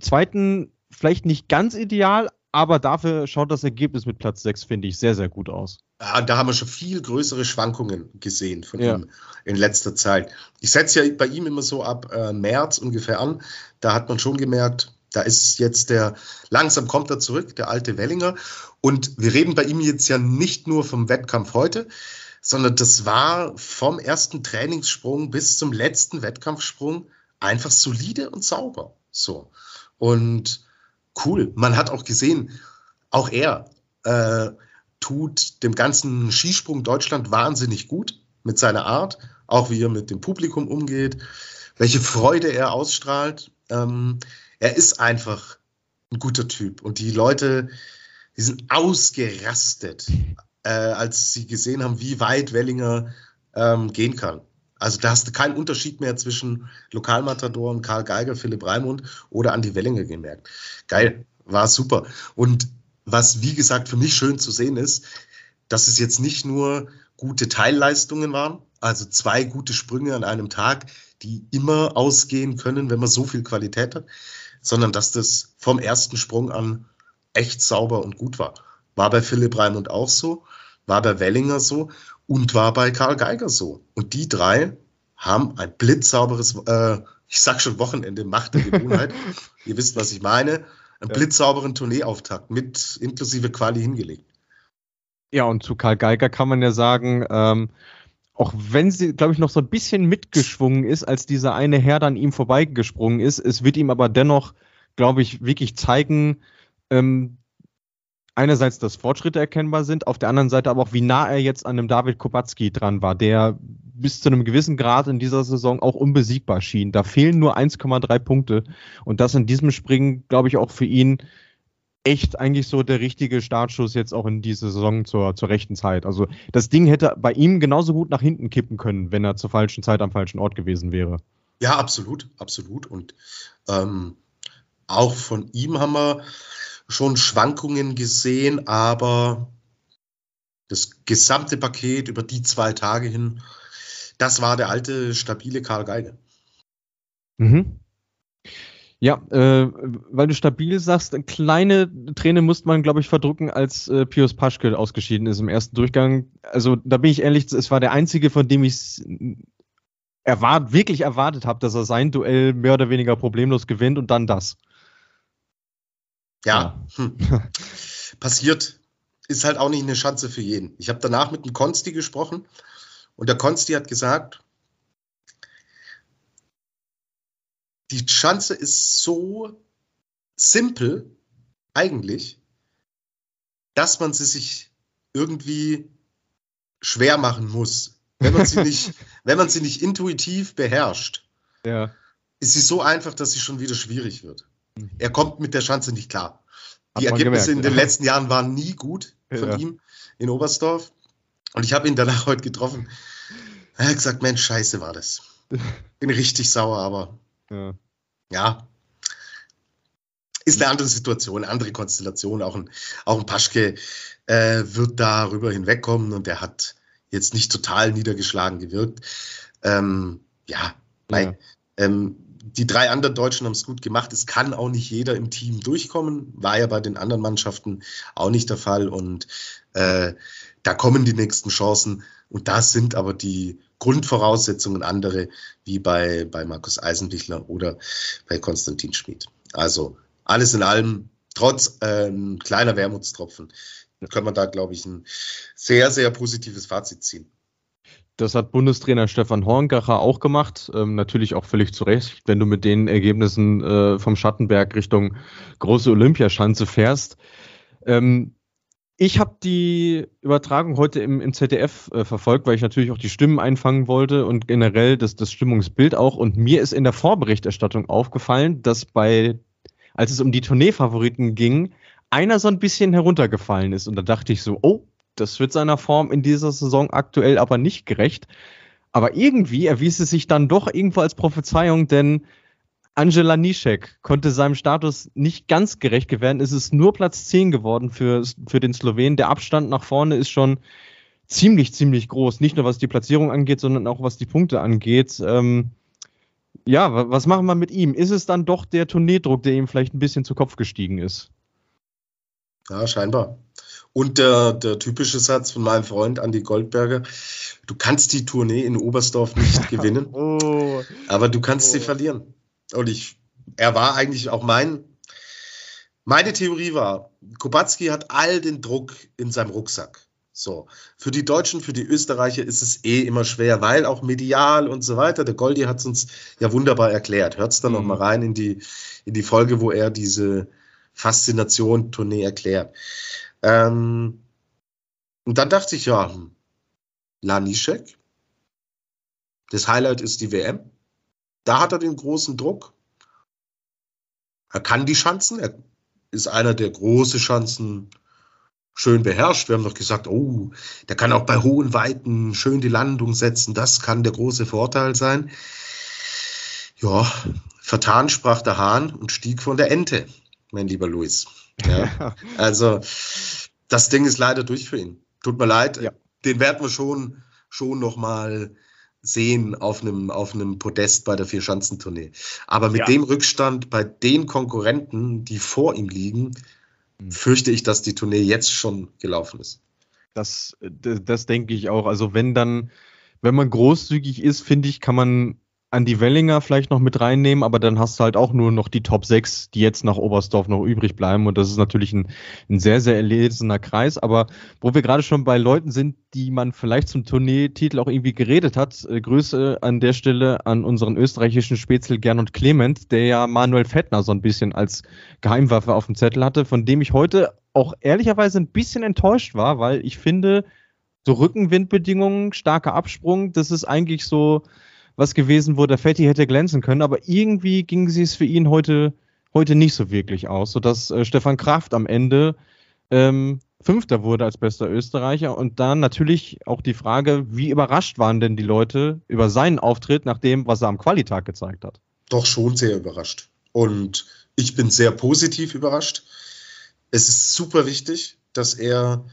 zweiten, vielleicht nicht ganz ideal, aber dafür schaut das Ergebnis mit Platz 6, finde ich, sehr, sehr gut aus. Ja, da haben wir schon viel größere Schwankungen gesehen von ja. ihm in letzter Zeit. Ich setze ja bei ihm immer so ab äh, März ungefähr an. Da hat man schon gemerkt, da ist jetzt der, langsam kommt er zurück, der alte Wellinger. Und wir reden bei ihm jetzt ja nicht nur vom Wettkampf heute, sondern das war vom ersten Trainingssprung bis zum letzten Wettkampfsprung einfach solide und sauber. So. Und cool. Man hat auch gesehen, auch er äh, tut dem ganzen Skisprung Deutschland wahnsinnig gut mit seiner Art, auch wie er mit dem Publikum umgeht, welche Freude er ausstrahlt. Ähm, er ist einfach ein guter Typ und die Leute, die sind ausgerastet, äh, als sie gesehen haben, wie weit Wellinger ähm, gehen kann. Also da hast du keinen Unterschied mehr zwischen Lokalmatadoren, Karl Geiger, Philipp Raimund oder Andi Wellinger gemerkt. Geil, war super. Und was, wie gesagt, für mich schön zu sehen ist, dass es jetzt nicht nur gute Teilleistungen waren, also zwei gute Sprünge an einem Tag, die immer ausgehen können, wenn man so viel Qualität hat, sondern dass das vom ersten Sprung an echt sauber und gut war. War bei Philipp Raimund auch so, war bei Wellinger so und war bei Karl Geiger so. Und die drei haben ein blitzsauberes, äh, ich sag schon Wochenende, Macht der Gewohnheit. (laughs) Ihr wisst, was ich meine. Einen ja. blitzsauberen Tourneeauftakt mit inklusive Quali hingelegt. Ja, und zu Karl Geiger kann man ja sagen, ähm, auch wenn sie, glaube ich, noch so ein bisschen mitgeschwungen ist, als dieser eine Herr dann ihm vorbeigesprungen ist, es wird ihm aber dennoch, glaube ich, wirklich zeigen, ähm, einerseits, dass Fortschritte erkennbar sind, auf der anderen Seite aber auch, wie nah er jetzt an einem David Kubacki dran war, der bis zu einem gewissen Grad in dieser Saison auch unbesiegbar schien. Da fehlen nur 1,3 Punkte und das in diesem Springen, glaube ich, auch für ihn echt eigentlich so der richtige Startschuss jetzt auch in diese Saison zur, zur rechten Zeit. Also das Ding hätte bei ihm genauso gut nach hinten kippen können, wenn er zur falschen Zeit am falschen Ort gewesen wäre. Ja, absolut, absolut. Und ähm, auch von ihm haben wir schon Schwankungen gesehen, aber das gesamte Paket über die zwei Tage hin, das war der alte, stabile Karl Geige. Mhm. Ja, äh, weil du stabil sagst, eine kleine Träne musste man, glaube ich, verdrücken, als äh, Pius Paschke ausgeschieden ist im ersten Durchgang. Also da bin ich ehrlich, es war der einzige, von dem ich erwart wirklich erwartet habe, dass er sein Duell mehr oder weniger problemlos gewinnt und dann das. Ja. Hm. (laughs) passiert. Ist halt auch nicht eine Chance für jeden. Ich habe danach mit einem Konsti gesprochen und der Konsti hat gesagt, die Chance ist so simpel eigentlich, dass man sie sich irgendwie schwer machen muss. Wenn man sie (laughs) nicht, wenn man sie nicht intuitiv beherrscht, ja. ist sie so einfach, dass sie schon wieder schwierig wird. Er kommt mit der Chance nicht klar. Die Ergebnisse gemerkt, in den ja. letzten Jahren waren nie gut von ja. ihm in Oberstdorf. Und ich habe ihn danach heute getroffen. Er hat gesagt, Mensch, scheiße war das. (laughs) Bin richtig sauer, aber ja. ja. Ist eine andere Situation, eine andere Konstellation. Auch ein, auch ein Paschke äh, wird darüber hinwegkommen und der hat jetzt nicht total niedergeschlagen gewirkt. Ähm, ja, ja. ähm, die drei anderen Deutschen haben es gut gemacht. Es kann auch nicht jeder im Team durchkommen. War ja bei den anderen Mannschaften auch nicht der Fall. Und äh, da kommen die nächsten Chancen. Und da sind aber die Grundvoraussetzungen andere, wie bei, bei Markus Eisenbichler oder bei Konstantin Schmid. Also alles in allem, trotz ähm, kleiner Wermutstropfen, können wir da, glaube ich, ein sehr, sehr positives Fazit ziehen. Das hat Bundestrainer Stefan Horngacher auch gemacht. Ähm, natürlich auch völlig zu Recht, wenn du mit den Ergebnissen äh, vom Schattenberg Richtung große Olympiaschanze fährst. Ähm, ich habe die Übertragung heute im, im ZDF äh, verfolgt, weil ich natürlich auch die Stimmen einfangen wollte und generell das, das Stimmungsbild auch. Und mir ist in der Vorberichterstattung aufgefallen, dass bei, als es um die Tourneefavoriten ging, einer so ein bisschen heruntergefallen ist. Und da dachte ich so, oh, das wird seiner Form in dieser Saison aktuell aber nicht gerecht. Aber irgendwie erwies es sich dann doch irgendwo als Prophezeiung, denn Angela Nischek konnte seinem Status nicht ganz gerecht werden. Es ist nur Platz 10 geworden für, für den Slowenen. Der Abstand nach vorne ist schon ziemlich, ziemlich groß. Nicht nur was die Platzierung angeht, sondern auch was die Punkte angeht. Ähm, ja, was machen wir mit ihm? Ist es dann doch der Tourneedruck, der ihm vielleicht ein bisschen zu Kopf gestiegen ist? Ja, scheinbar. Und der, der typische Satz von meinem Freund Andy Goldberger, du kannst die Tournee in Oberstdorf nicht (laughs) gewinnen, oh. aber du kannst oh. sie verlieren. Und ich, er war eigentlich auch mein, meine Theorie war, Kubacki hat all den Druck in seinem Rucksack. So. Für die Deutschen, für die Österreicher ist es eh immer schwer, weil auch medial und so weiter. Der Goldi hat es uns ja wunderbar erklärt. Hört es dann mhm. noch mal rein in die, in die Folge, wo er diese Faszination-Tournee erklärt. Ähm, und dann dachte ich, ja, hm, Lanischek, das Highlight ist die WM. Da hat er den großen Druck. Er kann die Schanzen. Er ist einer, der große Schanzen schön beherrscht. Wir haben doch gesagt, oh, der kann auch bei hohen Weiten schön die Landung setzen. Das kann der große Vorteil sein. Ja, vertan sprach der Hahn und stieg von der Ente, mein lieber Luis. (laughs) Ja, also, das Ding ist leider durch für ihn. Tut mir leid. Ja. Den werden wir schon, schon noch mal sehen auf einem, auf einem Podest bei der Vierschanzentournee. Aber mit ja. dem Rückstand bei den Konkurrenten, die vor ihm liegen, hm. fürchte ich, dass die Tournee jetzt schon gelaufen ist. Das, das, das denke ich auch. Also wenn dann, wenn man großzügig ist, finde ich, kann man an die Wellinger vielleicht noch mit reinnehmen, aber dann hast du halt auch nur noch die Top 6, die jetzt nach Oberstdorf noch übrig bleiben. Und das ist natürlich ein, ein sehr, sehr erlesener Kreis. Aber wo wir gerade schon bei Leuten sind, die man vielleicht zum Tourneetitel auch irgendwie geredet hat, äh, Grüße an der Stelle an unseren österreichischen Spätzle Gernot Clement, der ja Manuel Fettner so ein bisschen als Geheimwaffe auf dem Zettel hatte, von dem ich heute auch ehrlicherweise ein bisschen enttäuscht war, weil ich finde, so Rückenwindbedingungen, starker Absprung, das ist eigentlich so was gewesen, wo der Fetti hätte glänzen können, aber irgendwie ging es für ihn heute, heute nicht so wirklich aus, sodass äh, Stefan Kraft am Ende ähm, Fünfter wurde als bester Österreicher und dann natürlich auch die Frage, wie überrascht waren denn die Leute über seinen Auftritt nach dem, was er am Qualitag gezeigt hat? Doch schon sehr überrascht. Und ich bin sehr positiv überrascht. Es ist super wichtig, dass er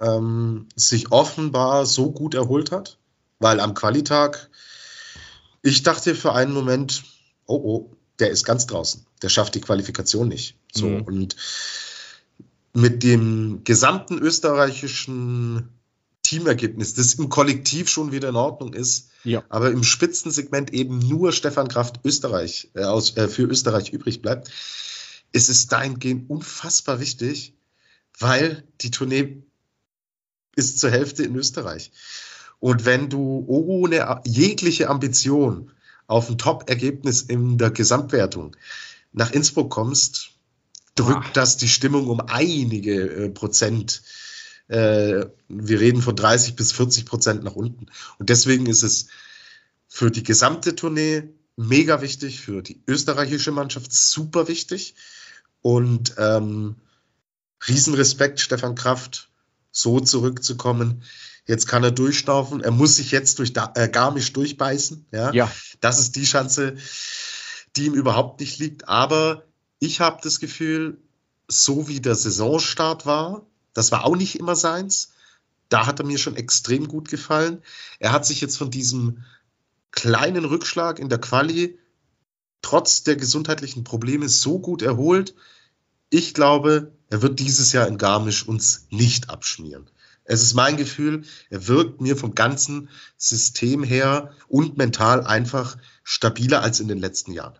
ähm, sich offenbar so gut erholt hat, weil am Qualitag ich dachte für einen Moment, oh oh, der ist ganz draußen. Der schafft die Qualifikation nicht. So mhm. und mit dem gesamten österreichischen Teamergebnis, das im Kollektiv schon wieder in Ordnung ist, ja. aber im Spitzensegment eben nur Stefan Kraft Österreich äh, aus, äh, für Österreich übrig bleibt, ist es dahingehend unfassbar wichtig, weil die Tournee ist zur Hälfte in Österreich. Und wenn du ohne jegliche Ambition auf ein Top-Ergebnis in der Gesamtwertung nach Innsbruck kommst, drückt Ach. das die Stimmung um einige äh, Prozent. Äh, wir reden von 30 bis 40 Prozent nach unten. Und deswegen ist es für die gesamte Tournee mega wichtig, für die österreichische Mannschaft super wichtig. Und ähm, Riesenrespekt, Stefan Kraft, so zurückzukommen. Jetzt kann er durchstaufen. Er muss sich jetzt durch äh, Garmisch durchbeißen. Ja? ja. Das ist die Chance, die ihm überhaupt nicht liegt. Aber ich habe das Gefühl, so wie der Saisonstart war, das war auch nicht immer seins. Da hat er mir schon extrem gut gefallen. Er hat sich jetzt von diesem kleinen Rückschlag in der Quali trotz der gesundheitlichen Probleme so gut erholt. Ich glaube, er wird dieses Jahr in Garmisch uns nicht abschmieren. Es ist mein Gefühl, er wirkt mir vom ganzen System her und mental einfach stabiler als in den letzten Jahren.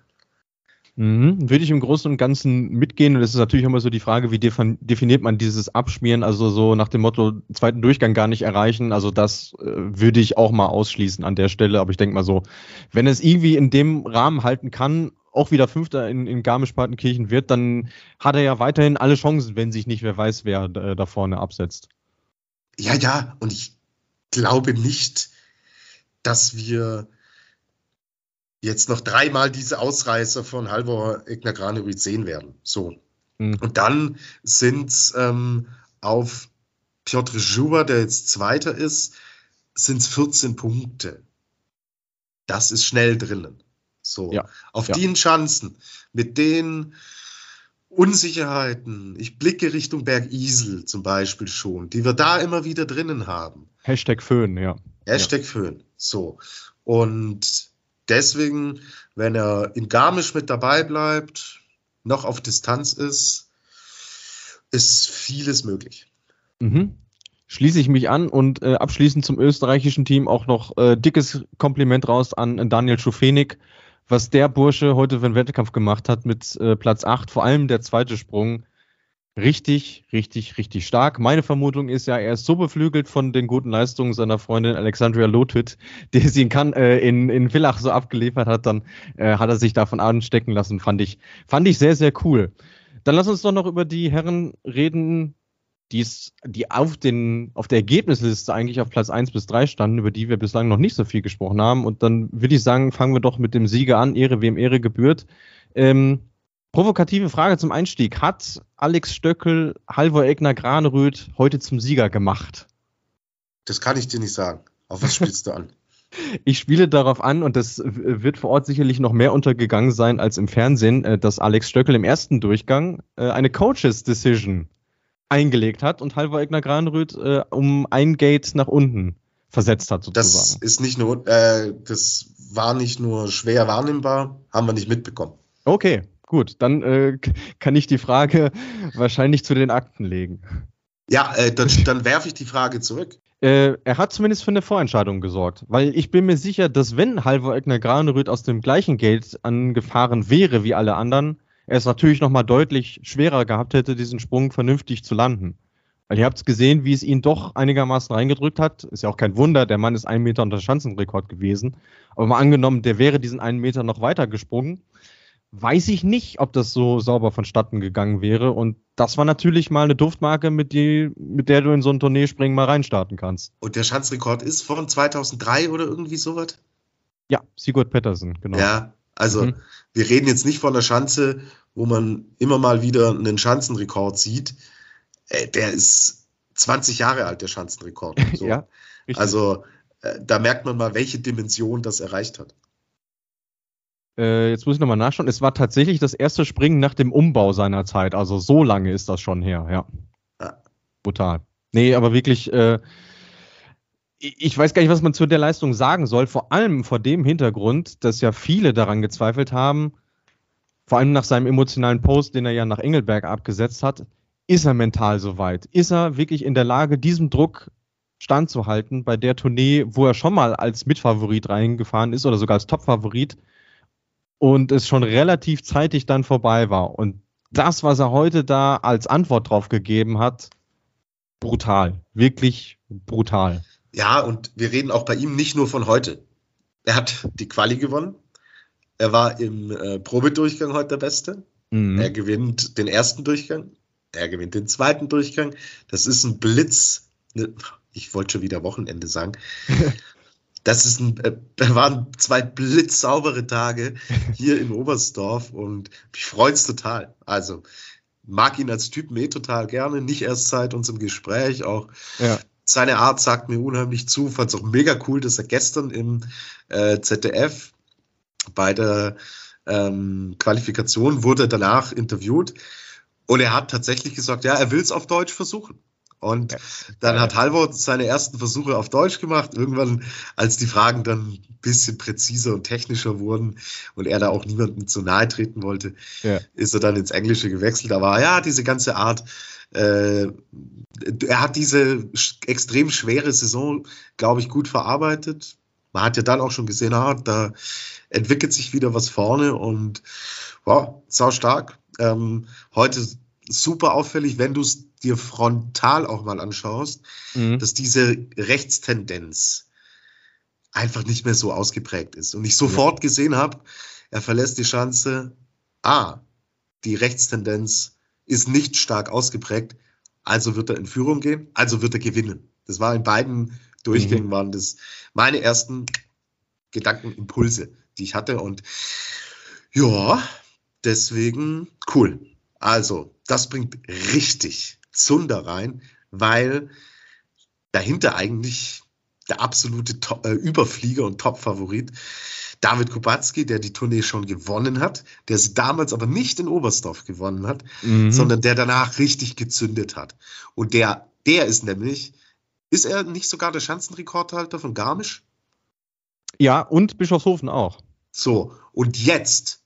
Mhm, würde ich im Großen und Ganzen mitgehen. Und es ist natürlich immer so die Frage, wie definiert man dieses Abschmieren, also so nach dem Motto, zweiten Durchgang gar nicht erreichen. Also das äh, würde ich auch mal ausschließen an der Stelle. Aber ich denke mal so, wenn es irgendwie in dem Rahmen halten kann, auch wieder Fünfter in, in Garmisch-Partenkirchen wird, dann hat er ja weiterhin alle Chancen, wenn sich nicht wer weiß, wer äh, da vorne absetzt. Ja, ja, und ich glaube nicht, dass wir jetzt noch dreimal diese Ausreißer von Halvor Egner Granerüth sehen werden. So. Mhm. Und dann sind es ähm, auf Piotr Juba, der jetzt Zweiter ist, sind es 14 Punkte. Das ist schnell drinnen. So. Ja. Auf ja. den Chancen, mit den Unsicherheiten, ich blicke Richtung Bergisel zum Beispiel schon, die wir da immer wieder drinnen haben. Hashtag Föhn, ja. Hashtag ja. Föhn, so. Und deswegen, wenn er in Garmisch mit dabei bleibt, noch auf Distanz ist, ist vieles möglich. Mhm. Schließe ich mich an und äh, abschließend zum österreichischen Team auch noch äh, dickes Kompliment raus an Daniel Schufenig was der Bursche heute für einen Wettkampf gemacht hat mit äh, Platz 8, vor allem der zweite Sprung, richtig, richtig, richtig stark. Meine Vermutung ist ja, er ist so beflügelt von den guten Leistungen seiner Freundin Alexandria Lotit, (laughs) die sie in, kann, äh, in, in Villach so abgeliefert hat, dann äh, hat er sich davon anstecken lassen. Fand ich, fand ich sehr, sehr cool. Dann lass uns doch noch über die Herren reden, die's, die auf, den, auf der Ergebnisliste eigentlich auf Platz 1 bis 3 standen, über die wir bislang noch nicht so viel gesprochen haben. Und dann würde ich sagen, fangen wir doch mit dem Sieger an. Ehre, wem Ehre gebührt. Ähm, provokative Frage zum Einstieg. Hat Alex Stöckel Halvor Egner Granerüth heute zum Sieger gemacht? Das kann ich dir nicht sagen. Auf was spielst du an? (laughs) Ich spiele darauf an, und das wird vor Ort sicherlich noch mehr untergegangen sein als im Fernsehen, äh, dass Alex Stöckel im ersten Durchgang äh, eine Coaches Decision eingelegt hat und Halvor Egner Granröth äh, um ein Gate nach unten versetzt hat, sozusagen. Das ist nicht nur, äh, das war nicht nur schwer wahrnehmbar, haben wir nicht mitbekommen. Okay, gut, dann äh, kann ich die Frage (laughs) wahrscheinlich zu den Akten legen. Ja, äh, dann, (laughs) dann werfe ich die Frage zurück. Äh, er hat zumindest für eine Vorentscheidung gesorgt, weil ich bin mir sicher, dass wenn Halvor Egner Granerüth aus dem gleichen Geld angefahren wäre wie alle anderen, er es natürlich nochmal deutlich schwerer gehabt hätte, diesen Sprung vernünftig zu landen. Weil ihr habt gesehen, wie es ihn doch einigermaßen reingedrückt hat. Ist ja auch kein Wunder, der Mann ist einen Meter unter Schanzenrekord gewesen. Aber mal angenommen, der wäre diesen einen Meter noch weiter gesprungen, weiß ich nicht, ob das so sauber vonstatten gegangen wäre. Und das war natürlich mal eine Duftmarke, mit, die, mit der du in so ein Tourneespringen mal reinstarten kannst. Und der Schanzrekord ist von 2003 oder irgendwie sowas? Ja, Sigurd Pettersen, genau. Ja, also mhm. wir reden jetzt nicht von einer Schanze, wo man immer mal wieder einen Schanzenrekord sieht, äh, der ist 20 Jahre alt, der Schanzenrekord. (laughs) So. ja, also äh, da merkt man mal, welche Dimension das erreicht hat. Äh, jetzt muss ich nochmal nachschauen. Es war tatsächlich das erste Springen nach dem Umbau seiner Zeit. Also so lange ist das schon her, ja. ja. Brutal. Nee, aber wirklich, äh, ich weiß gar nicht, was man zu der Leistung sagen soll. Vor allem vor dem Hintergrund, dass ja viele daran gezweifelt haben, vor allem nach seinem emotionalen Post, den er ja nach Engelberg abgesetzt hat, ist er mental soweit? Ist er wirklich in der Lage, diesem Druck standzuhalten bei der Tournee, wo er schon mal als Mitfavorit reingefahren ist oder sogar als Topfavorit und es schon relativ zeitig dann vorbei war. Und das, was er heute da als Antwort drauf gegeben hat, brutal. Wirklich brutal. Ja, und wir reden auch bei ihm nicht nur von heute. Er hat die Quali gewonnen. Er war im äh, Probedurchgang heute der Beste. Mhm. Er gewinnt den ersten Durchgang. Er gewinnt den zweiten Durchgang. Das ist ein Blitz. Ne, ich wollte schon wieder Wochenende sagen. (laughs) Das ist ein, äh, waren zwei blitzsaubere Tage hier in Oberstdorf und mich freut es total. Also mag ihn als Typen eh total gerne, nicht erst seit unserem Gespräch, auch ja. Seine Art sagt mir unheimlich zu. Fand es auch mega cool, dass er gestern im äh, ZDF bei der ähm, Qualifikation wurde danach interviewt und er hat tatsächlich gesagt, ja, er will es auf Deutsch versuchen. Und ja. dann hat Halvor seine ersten Versuche auf Deutsch gemacht. Irgendwann, als die Fragen dann ein bisschen präziser und technischer wurden und er da auch niemandem zu nahe treten wollte, ja. ist er dann ins Englische gewechselt. Aber ja, diese ganze Art, äh, er hat diese extrem schwere Saison, glaube ich, gut verarbeitet. Man hat ja dann auch schon gesehen, ah, da entwickelt sich wieder was vorne und wow, sau stark. Ähm, heute super auffällig, wenn du es dir frontal auch mal anschaust, mhm. dass diese Rechtstendenz einfach nicht mehr so ausgeprägt ist. Und ich sofort ja. gesehen habe, er verlässt die Chance, ah, die Rechtstendenz ist nicht stark ausgeprägt, also wird er in Führung gehen, also wird er gewinnen. Das war in beiden Durchgängen, mhm. waren das meine ersten Gedankenimpulse, die ich hatte. Und ja, deswegen cool. Also, das bringt richtig Zunder rein, weil dahinter eigentlich der absolute Top, äh, Überflieger und Top-Favorit David Kubacki, der die Tournee schon gewonnen hat, der sie damals aber nicht in Oberstdorf gewonnen hat, mhm. sondern der danach richtig gezündet hat. Und der, der ist nämlich, ist er nicht sogar der Schanzenrekordhalter von Garmisch? Ja, und Bischofshofen auch. So, und jetzt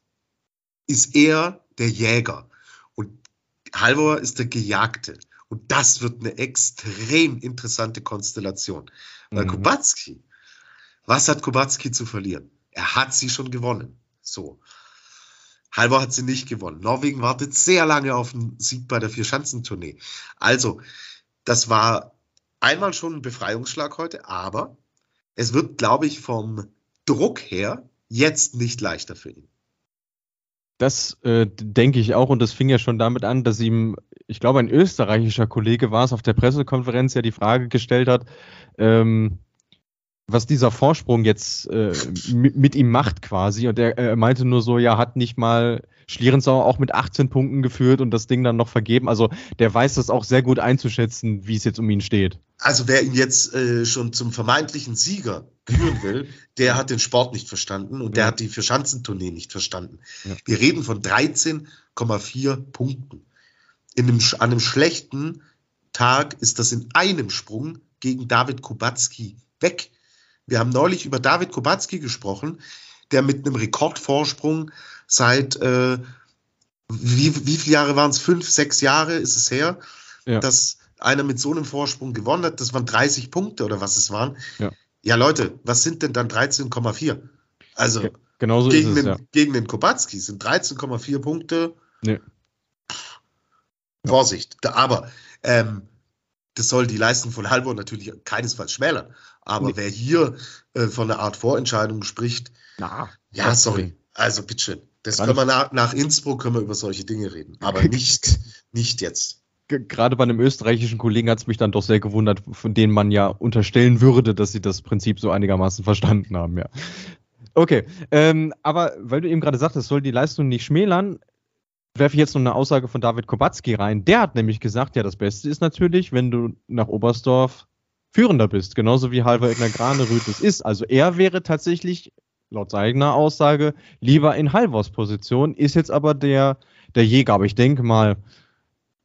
ist er der Jäger. Halvor ist der Gejagte. Und das wird eine extrem interessante Konstellation. Weil mhm. Kubacki, was hat Kubacki zu verlieren? Er hat sie schon gewonnen. So. Halvor hat sie nicht gewonnen. Norwegen wartet sehr lange auf einen Sieg bei der Vierschanzentournee. Also, das war einmal schon ein Befreiungsschlag heute, aber es wird, glaube ich, vom Druck her jetzt nicht leichter für ihn. Das äh, denke ich auch. Und das fing ja schon damit an, dass ihm, ich glaube, ein österreichischer Kollege war es, auf der Pressekonferenz ja die Frage gestellt hat, ähm, was dieser Vorsprung jetzt äh, mit, ihm macht quasi. Und er, er meinte nur so, ja, hat nicht mal Schlierenzauer auch mit 18 Punkten geführt und das Ding dann noch vergeben. Also der weiß das auch sehr gut einzuschätzen, wie es jetzt um ihn steht. Also wer ihn jetzt äh, schon zum vermeintlichen Sieger küren will, (laughs) der hat den Sport nicht verstanden und der hat die Vierschanzentournee nicht verstanden. Ja. Wir reden von 13,4 Punkten. In einem, an einem schlechten Tag ist das in einem Sprung gegen David Kubacki weg. Wir haben neulich über David Kubacki gesprochen, der mit einem Rekordvorsprung seit, äh, wie, wie viele Jahre waren es? Fünf, sechs Jahre ist es her, ja. dass einer mit so einem Vorsprung gewonnen hat. Das waren 30 Punkte oder was es waren. Ja, ja Leute, was sind denn dann 13,4? Also ja, genauso gegen, es, den, gegen den Kubacki sind 13,4 Punkte. Nee. Vorsicht. Aber ähm, das soll die Leistung von Halvor natürlich keinesfalls schmälern. Aber nee. wer hier äh, von einer Art Vorentscheidung spricht, Na, ja, sorry. Also bitteschön. Das können wir nach, nach Innsbruck können wir über solche Dinge reden. (laughs) Aber nicht, nicht jetzt gerade bei einem österreichischen Kollegen hat es mich dann doch sehr gewundert, von denen man ja unterstellen würde, dass sie das Prinzip so einigermaßen verstanden haben, ja. Okay, ähm, aber weil du eben gerade sagtest, soll die Leistung nicht schmälern, werfe ich jetzt noch eine Aussage von David Kobatzki rein. Der hat nämlich gesagt, ja, das Beste ist natürlich, wenn du nach Oberstdorf Führender bist, genauso wie Halver Egner Granerüth es ist. Also er wäre tatsächlich, laut seiner Aussage, lieber in Halvors Position, ist jetzt aber der, der Jäger. Aber ich denke mal,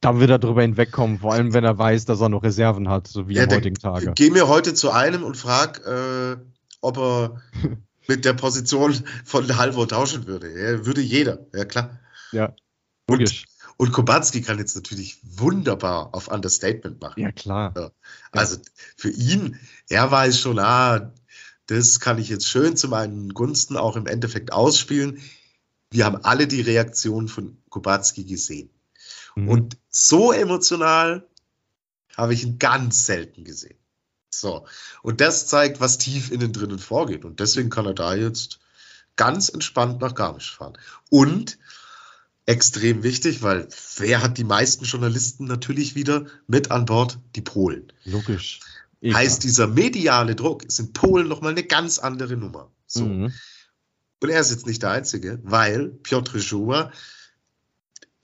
da wird er drüber hinwegkommen, vor allem wenn er weiß, dass er noch Reserven hat, so wie ja, am heutigen Tage. Geh mir heute zu einem und frag, äh, ob er (laughs) mit der Position von Halvor tauschen würde. Ja, würde jeder, ja klar. Ja. Und, und Kubanski kann jetzt natürlich wunderbar auf Understatement machen. Ja, klar. Ja. Also für ihn, er weiß schon, ah, das kann ich jetzt schön zu meinen Gunsten auch im Endeffekt ausspielen. Wir haben alle die Reaktion von Kubanski gesehen. Mhm. Und so emotional habe ich ihn ganz selten gesehen. So. Und das zeigt, was tief innen drinnen vorgeht. Und deswegen kann er da jetzt ganz entspannt nach Garmisch fahren. Und extrem wichtig, weil wer hat die meisten Journalisten natürlich wieder mit an Bord? Die Polen. Logisch. Egal. Heißt, dieser mediale Druck ist in Polen nochmal eine ganz andere Nummer. So. Mhm. Und er ist jetzt nicht der Einzige, weil Piotr Joa,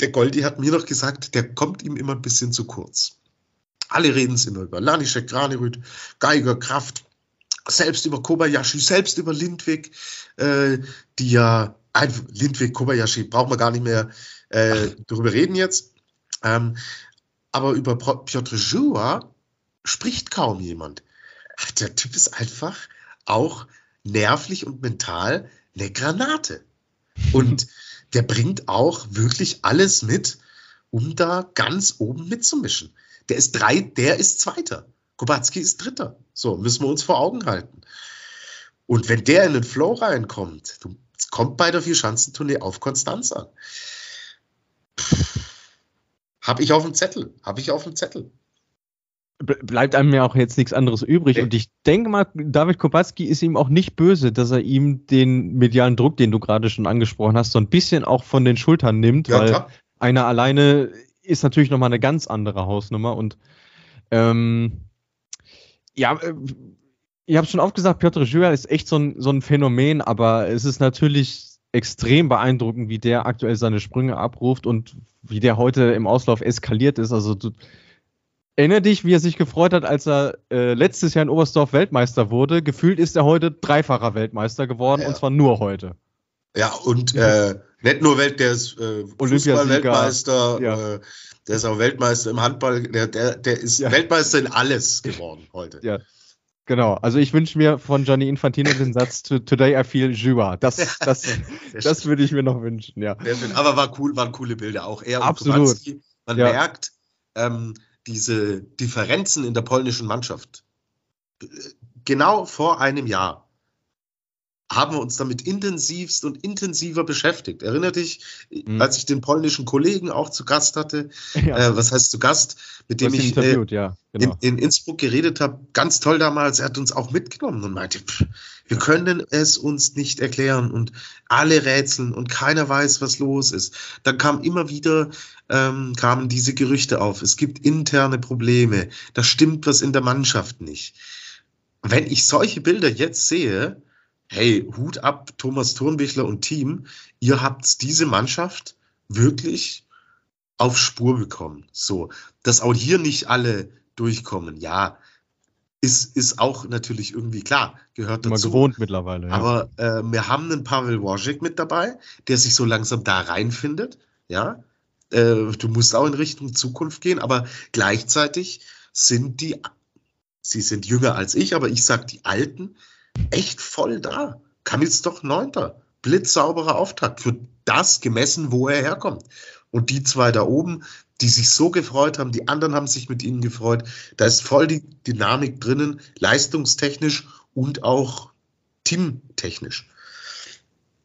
der Goldi hat mir noch gesagt, der kommt ihm immer ein bisschen zu kurz. Alle reden es immer über Lanischek, Granerüth, Geiger, Kraft, selbst über Kobayashi, selbst über Lindwig, äh, die ja Einfach Lindwig, Kobayashi, brauchen wir gar nicht mehr äh, darüber reden jetzt. Ähm, aber über Piotr Joa spricht kaum jemand. Der Typ ist einfach auch nervlich und mental eine Granate. Und (laughs) der bringt auch wirklich alles mit, um da ganz oben mitzumischen. Der ist drei, der ist Zweiter. Kubacki ist Dritter. So, müssen wir uns vor Augen halten. Und wenn der in den Flow reinkommt, du kommt bei der Vierschanzentournee auf Konstanz an. Habe ich auf dem Zettel. Habe ich auf dem Zettel. Bleibt einem ja auch jetzt nichts anderes übrig. Nee. Und ich denke mal, David Kopatzki ist ihm auch nicht böse, dass er ihm den medialen Druck, den du gerade schon angesprochen hast, so ein bisschen auch von den Schultern nimmt, ja, weil klar. einer alleine ist natürlich nochmal eine ganz andere Hausnummer. Und ähm, ja, ihr habt schon oft gesagt, Piotr Jura ist echt so ein, so ein Phänomen, aber es ist natürlich extrem beeindruckend, wie der aktuell seine Sprünge abruft und wie der heute im Auslauf eskaliert ist. Also du erinnere dich, wie er sich gefreut hat, als er äh, letztes Jahr in Oberstdorf Weltmeister wurde. Gefühlt ist er heute dreifacher Weltmeister geworden ja. und zwar nur heute. Ja, und äh, nicht nur Welt, der ist äh, Fußball-Weltmeister, ja. äh, der ist auch Weltmeister im Handball, der, der, der ist ja. Weltmeister in alles geworden heute. Ja, Genau, also ich wünsche mir von Johnny Infantino den Satz Today I feel Jua. Das, (laughs) das, das würde ich mir noch wünschen, ja. Aber war cool, waren coole Bilder. Auch er Absolut. und Kubanski. Man ja. merkt ähm, diese Differenzen in der polnischen Mannschaft. Genau vor einem Jahr haben wir uns damit intensivst und intensiver beschäftigt. Erinnert dich, mhm. als ich den polnischen Kollegen auch zu Gast hatte, (laughs) ja. äh, was heißt zu Gast, mit dem ich äh, ja, genau. in, in, Innsbruck geredet habe, ganz toll damals, er hat uns auch mitgenommen und meinte, pff, wir können es uns nicht erklären und alle rätseln und keiner weiß, was los ist. Dann kam immer wieder, ähm, kamen diese Gerüchte auf, es gibt interne Probleme, da stimmt was in der Mannschaft nicht. Wenn ich solche Bilder jetzt sehe, hey, Hut ab, Thomas Thurnbichler und Team, ihr habt diese Mannschaft wirklich auf Spur bekommen. So, dass auch hier nicht alle durchkommen, ja, ist, ist auch natürlich irgendwie klar, gehört dazu. Mal gewohnt mittlerweile. Ja. Aber äh, wir haben einen Pavel Wojcik mit dabei, der sich so langsam da reinfindet, ja. Äh, du musst auch in Richtung Zukunft gehen, aber gleichzeitig sind die Sie sind jünger als ich, aber ich sag die Alten, echt voll da. Kamils doch Neunter. Blitzsauberer Auftakt für das gemessen, wo er herkommt. Und die zwei da oben, die sich so gefreut haben, die anderen haben sich mit ihnen gefreut. Da ist voll die Dynamik drinnen, leistungstechnisch und auch teamtechnisch.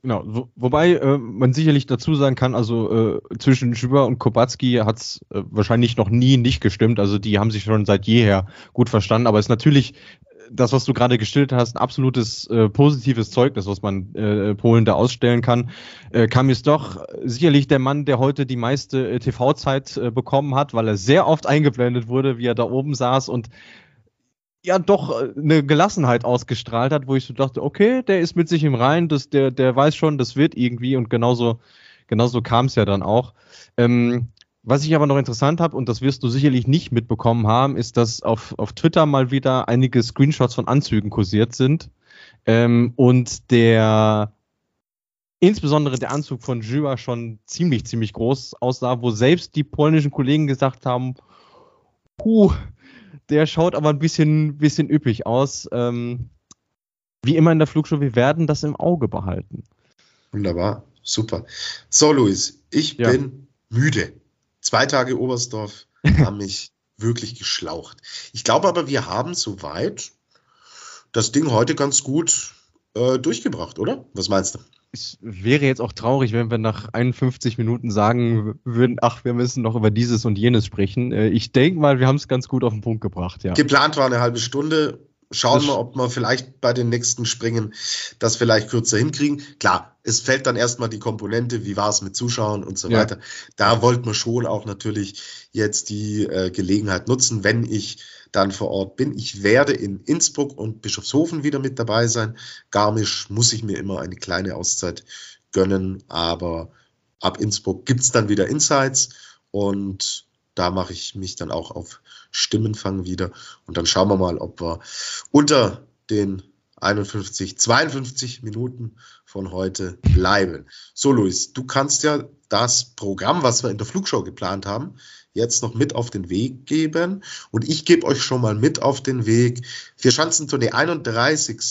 Genau, wo, wobei äh, man sicherlich dazu sagen kann, also äh, zwischen Schüber und Kobatski hat es äh, wahrscheinlich noch nie nicht gestimmt. Also die haben sich schon seit jeher gut verstanden, aber es ist natürlich das, was du gerade gestillt hast, ein absolutes äh, positives Zeugnis, was man äh, Polen da ausstellen kann. Äh, Kam ist doch sicherlich der Mann, der heute die meiste äh, TV-Zeit äh, bekommen hat, weil er sehr oft eingeblendet wurde, wie er da oben saß und ja doch äh, eine Gelassenheit ausgestrahlt hat, wo ich so dachte, okay, der ist mit sich im Reinen, das, der, der weiß schon, das wird irgendwie und genauso, genauso kam es ja dann auch. Ähm, was ich aber noch interessant habe, und das wirst du sicherlich nicht mitbekommen haben, ist, dass auf, auf Twitter mal wieder einige Screenshots von Anzügen kursiert sind. Ähm, und der insbesondere der Anzug von Jua schon ziemlich, ziemlich groß aussah, wo selbst die polnischen Kollegen gesagt haben, puh, der schaut aber ein bisschen, bisschen üppig aus. Ähm, wie immer in der Flugshow, wir werden das im Auge behalten. Wunderbar, super. So, Luis, ich ja. bin müde. Zwei Tage Oberstdorf (laughs) haben mich wirklich geschlaucht. Ich glaube aber, wir haben soweit das Ding heute ganz gut äh, durchgebracht, oder? Was meinst du? es wäre jetzt auch traurig, wenn wir nach 51 Minuten sagen würden, ach, wir müssen noch über dieses und jenes sprechen. Äh, ich denke mal, wir haben es ganz gut auf den Punkt gebracht, ja. Geplant war eine halbe Stunde. Schauen wir, ob wir vielleicht bei den nächsten Springen das vielleicht kürzer hinkriegen. Klar, es fällt dann erstmal die Komponente, wie war es mit Zuschauern und so ja. weiter. Da wollten wir schon auch natürlich jetzt die äh, Gelegenheit nutzen, wenn ich dann vor Ort bin. Ich werde in Innsbruck und Bischofshofen wieder mit dabei sein. Garmisch muss ich mir immer eine kleine Auszeit gönnen, aber ab Innsbruck gibt es dann wieder Insights und da mache ich mich dann auch auf Stimmenfang wieder und dann schauen wir mal, ob wir unter den 51, 52 Minuten von heute bleiben. So, Luis, du kannst ja das Programm, was wir in der Flugshow geplant haben, jetzt noch mit auf den Weg geben. Und ich gebe euch schon mal mit auf den Weg. Vier Schanzentournee 31.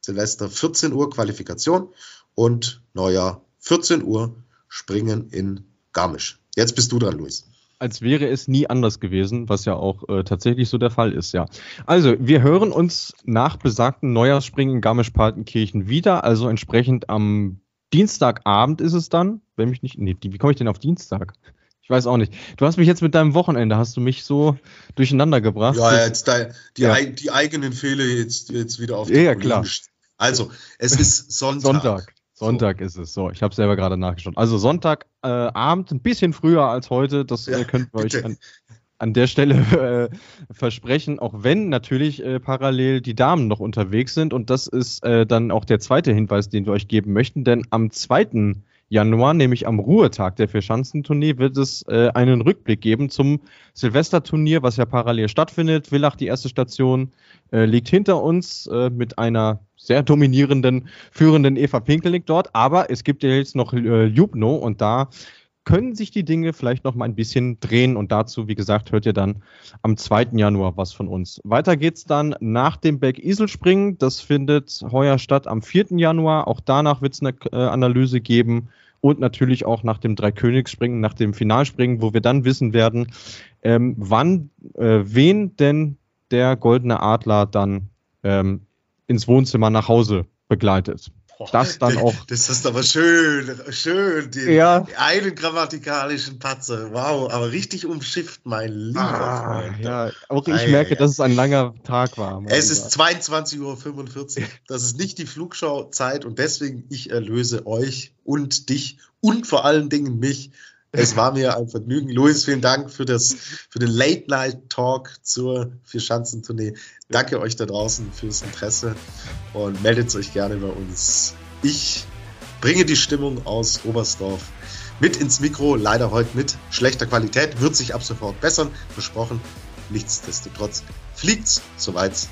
Silvester 14 Uhr Qualifikation und Neujahr 14 Uhr Springen in Garmisch. Jetzt bist du dran, Luis als wäre es nie anders gewesen, was ja auch äh, tatsächlich so der Fall ist, ja. Also, wir hören uns nach besagten Neujahrsspringen in Garmisch-Partenkirchen wieder, also entsprechend am Dienstagabend ist es dann, wenn mich nicht, nee, wie komme ich denn auf Dienstag? Ich weiß auch nicht. Du hast mich jetzt mit deinem Wochenende, hast du mich so durcheinander gebracht. Ja, jetzt dein, die, ja. die, eigenen Fehler jetzt, jetzt wieder auf die Ja, klar. Also, es ist Sonntag. Sonntag. Sonntag so. ist es so. Ich habe selber gerade nachgeschaut. Also Sonntagabend, äh, ein bisschen früher als heute. Das ja, äh, könnt ihr euch an, an, der Stelle (laughs) äh, versprechen. Auch wenn natürlich äh, parallel die Damen noch unterwegs sind. Und das ist äh, dann auch der zweite Hinweis, den wir euch geben möchten. Denn am zweiten Januar, nämlich am Ruhetag der Vierschanzentournee, wird es äh, einen Rückblick geben zum Silvesterturnier, was ja parallel stattfindet. Villach, die erste Station, äh, liegt hinter uns äh, mit einer sehr dominierenden, führenden Eva Pinkelnick dort. Aber es gibt ja jetzt noch äh, Jubno und da können sich die Dinge vielleicht noch mal ein bisschen drehen. Und dazu, wie gesagt, hört ihr dann am 2. Januar was von uns. Weiter geht's dann nach dem Berg-Isel-Springen. Das findet heuer statt am 4. Januar. Auch danach wird es eine äh, Analyse geben. Und natürlich auch nach dem Dreikönigsspringen, nach dem Finalspringen, wo wir dann wissen werden, ähm, wann, äh, wen denn der Goldene Adler dann ähm, ins Wohnzimmer nach Hause begleitet das dann auch. (laughs) Das ist aber schön, schön. Den ja. einen grammatikalischen Patzer. Wow, aber richtig umschifft, mein lieber ah, Freund. Ja, auch ich Ei, merke, ja. dass es ein langer Tag war. Es ist 22.45 Uhr. (laughs) Das ist nicht die Flugschauzeit und deswegen ich erlöse euch und dich und vor allen Dingen mich es war mir ein Vergnügen. Luis, vielen Dank für, das, für den Late-Night-Talk zur Vier-Schanzentournee. Danke euch da draußen fürs Interesse und meldet euch gerne bei uns. Ich bringe die Stimmung aus Oberstdorf mit ins Mikro, leider heute mit schlechter Qualität, wird sich ab sofort bessern, versprochen. Nichtsdestotrotz fliegt's, soweit's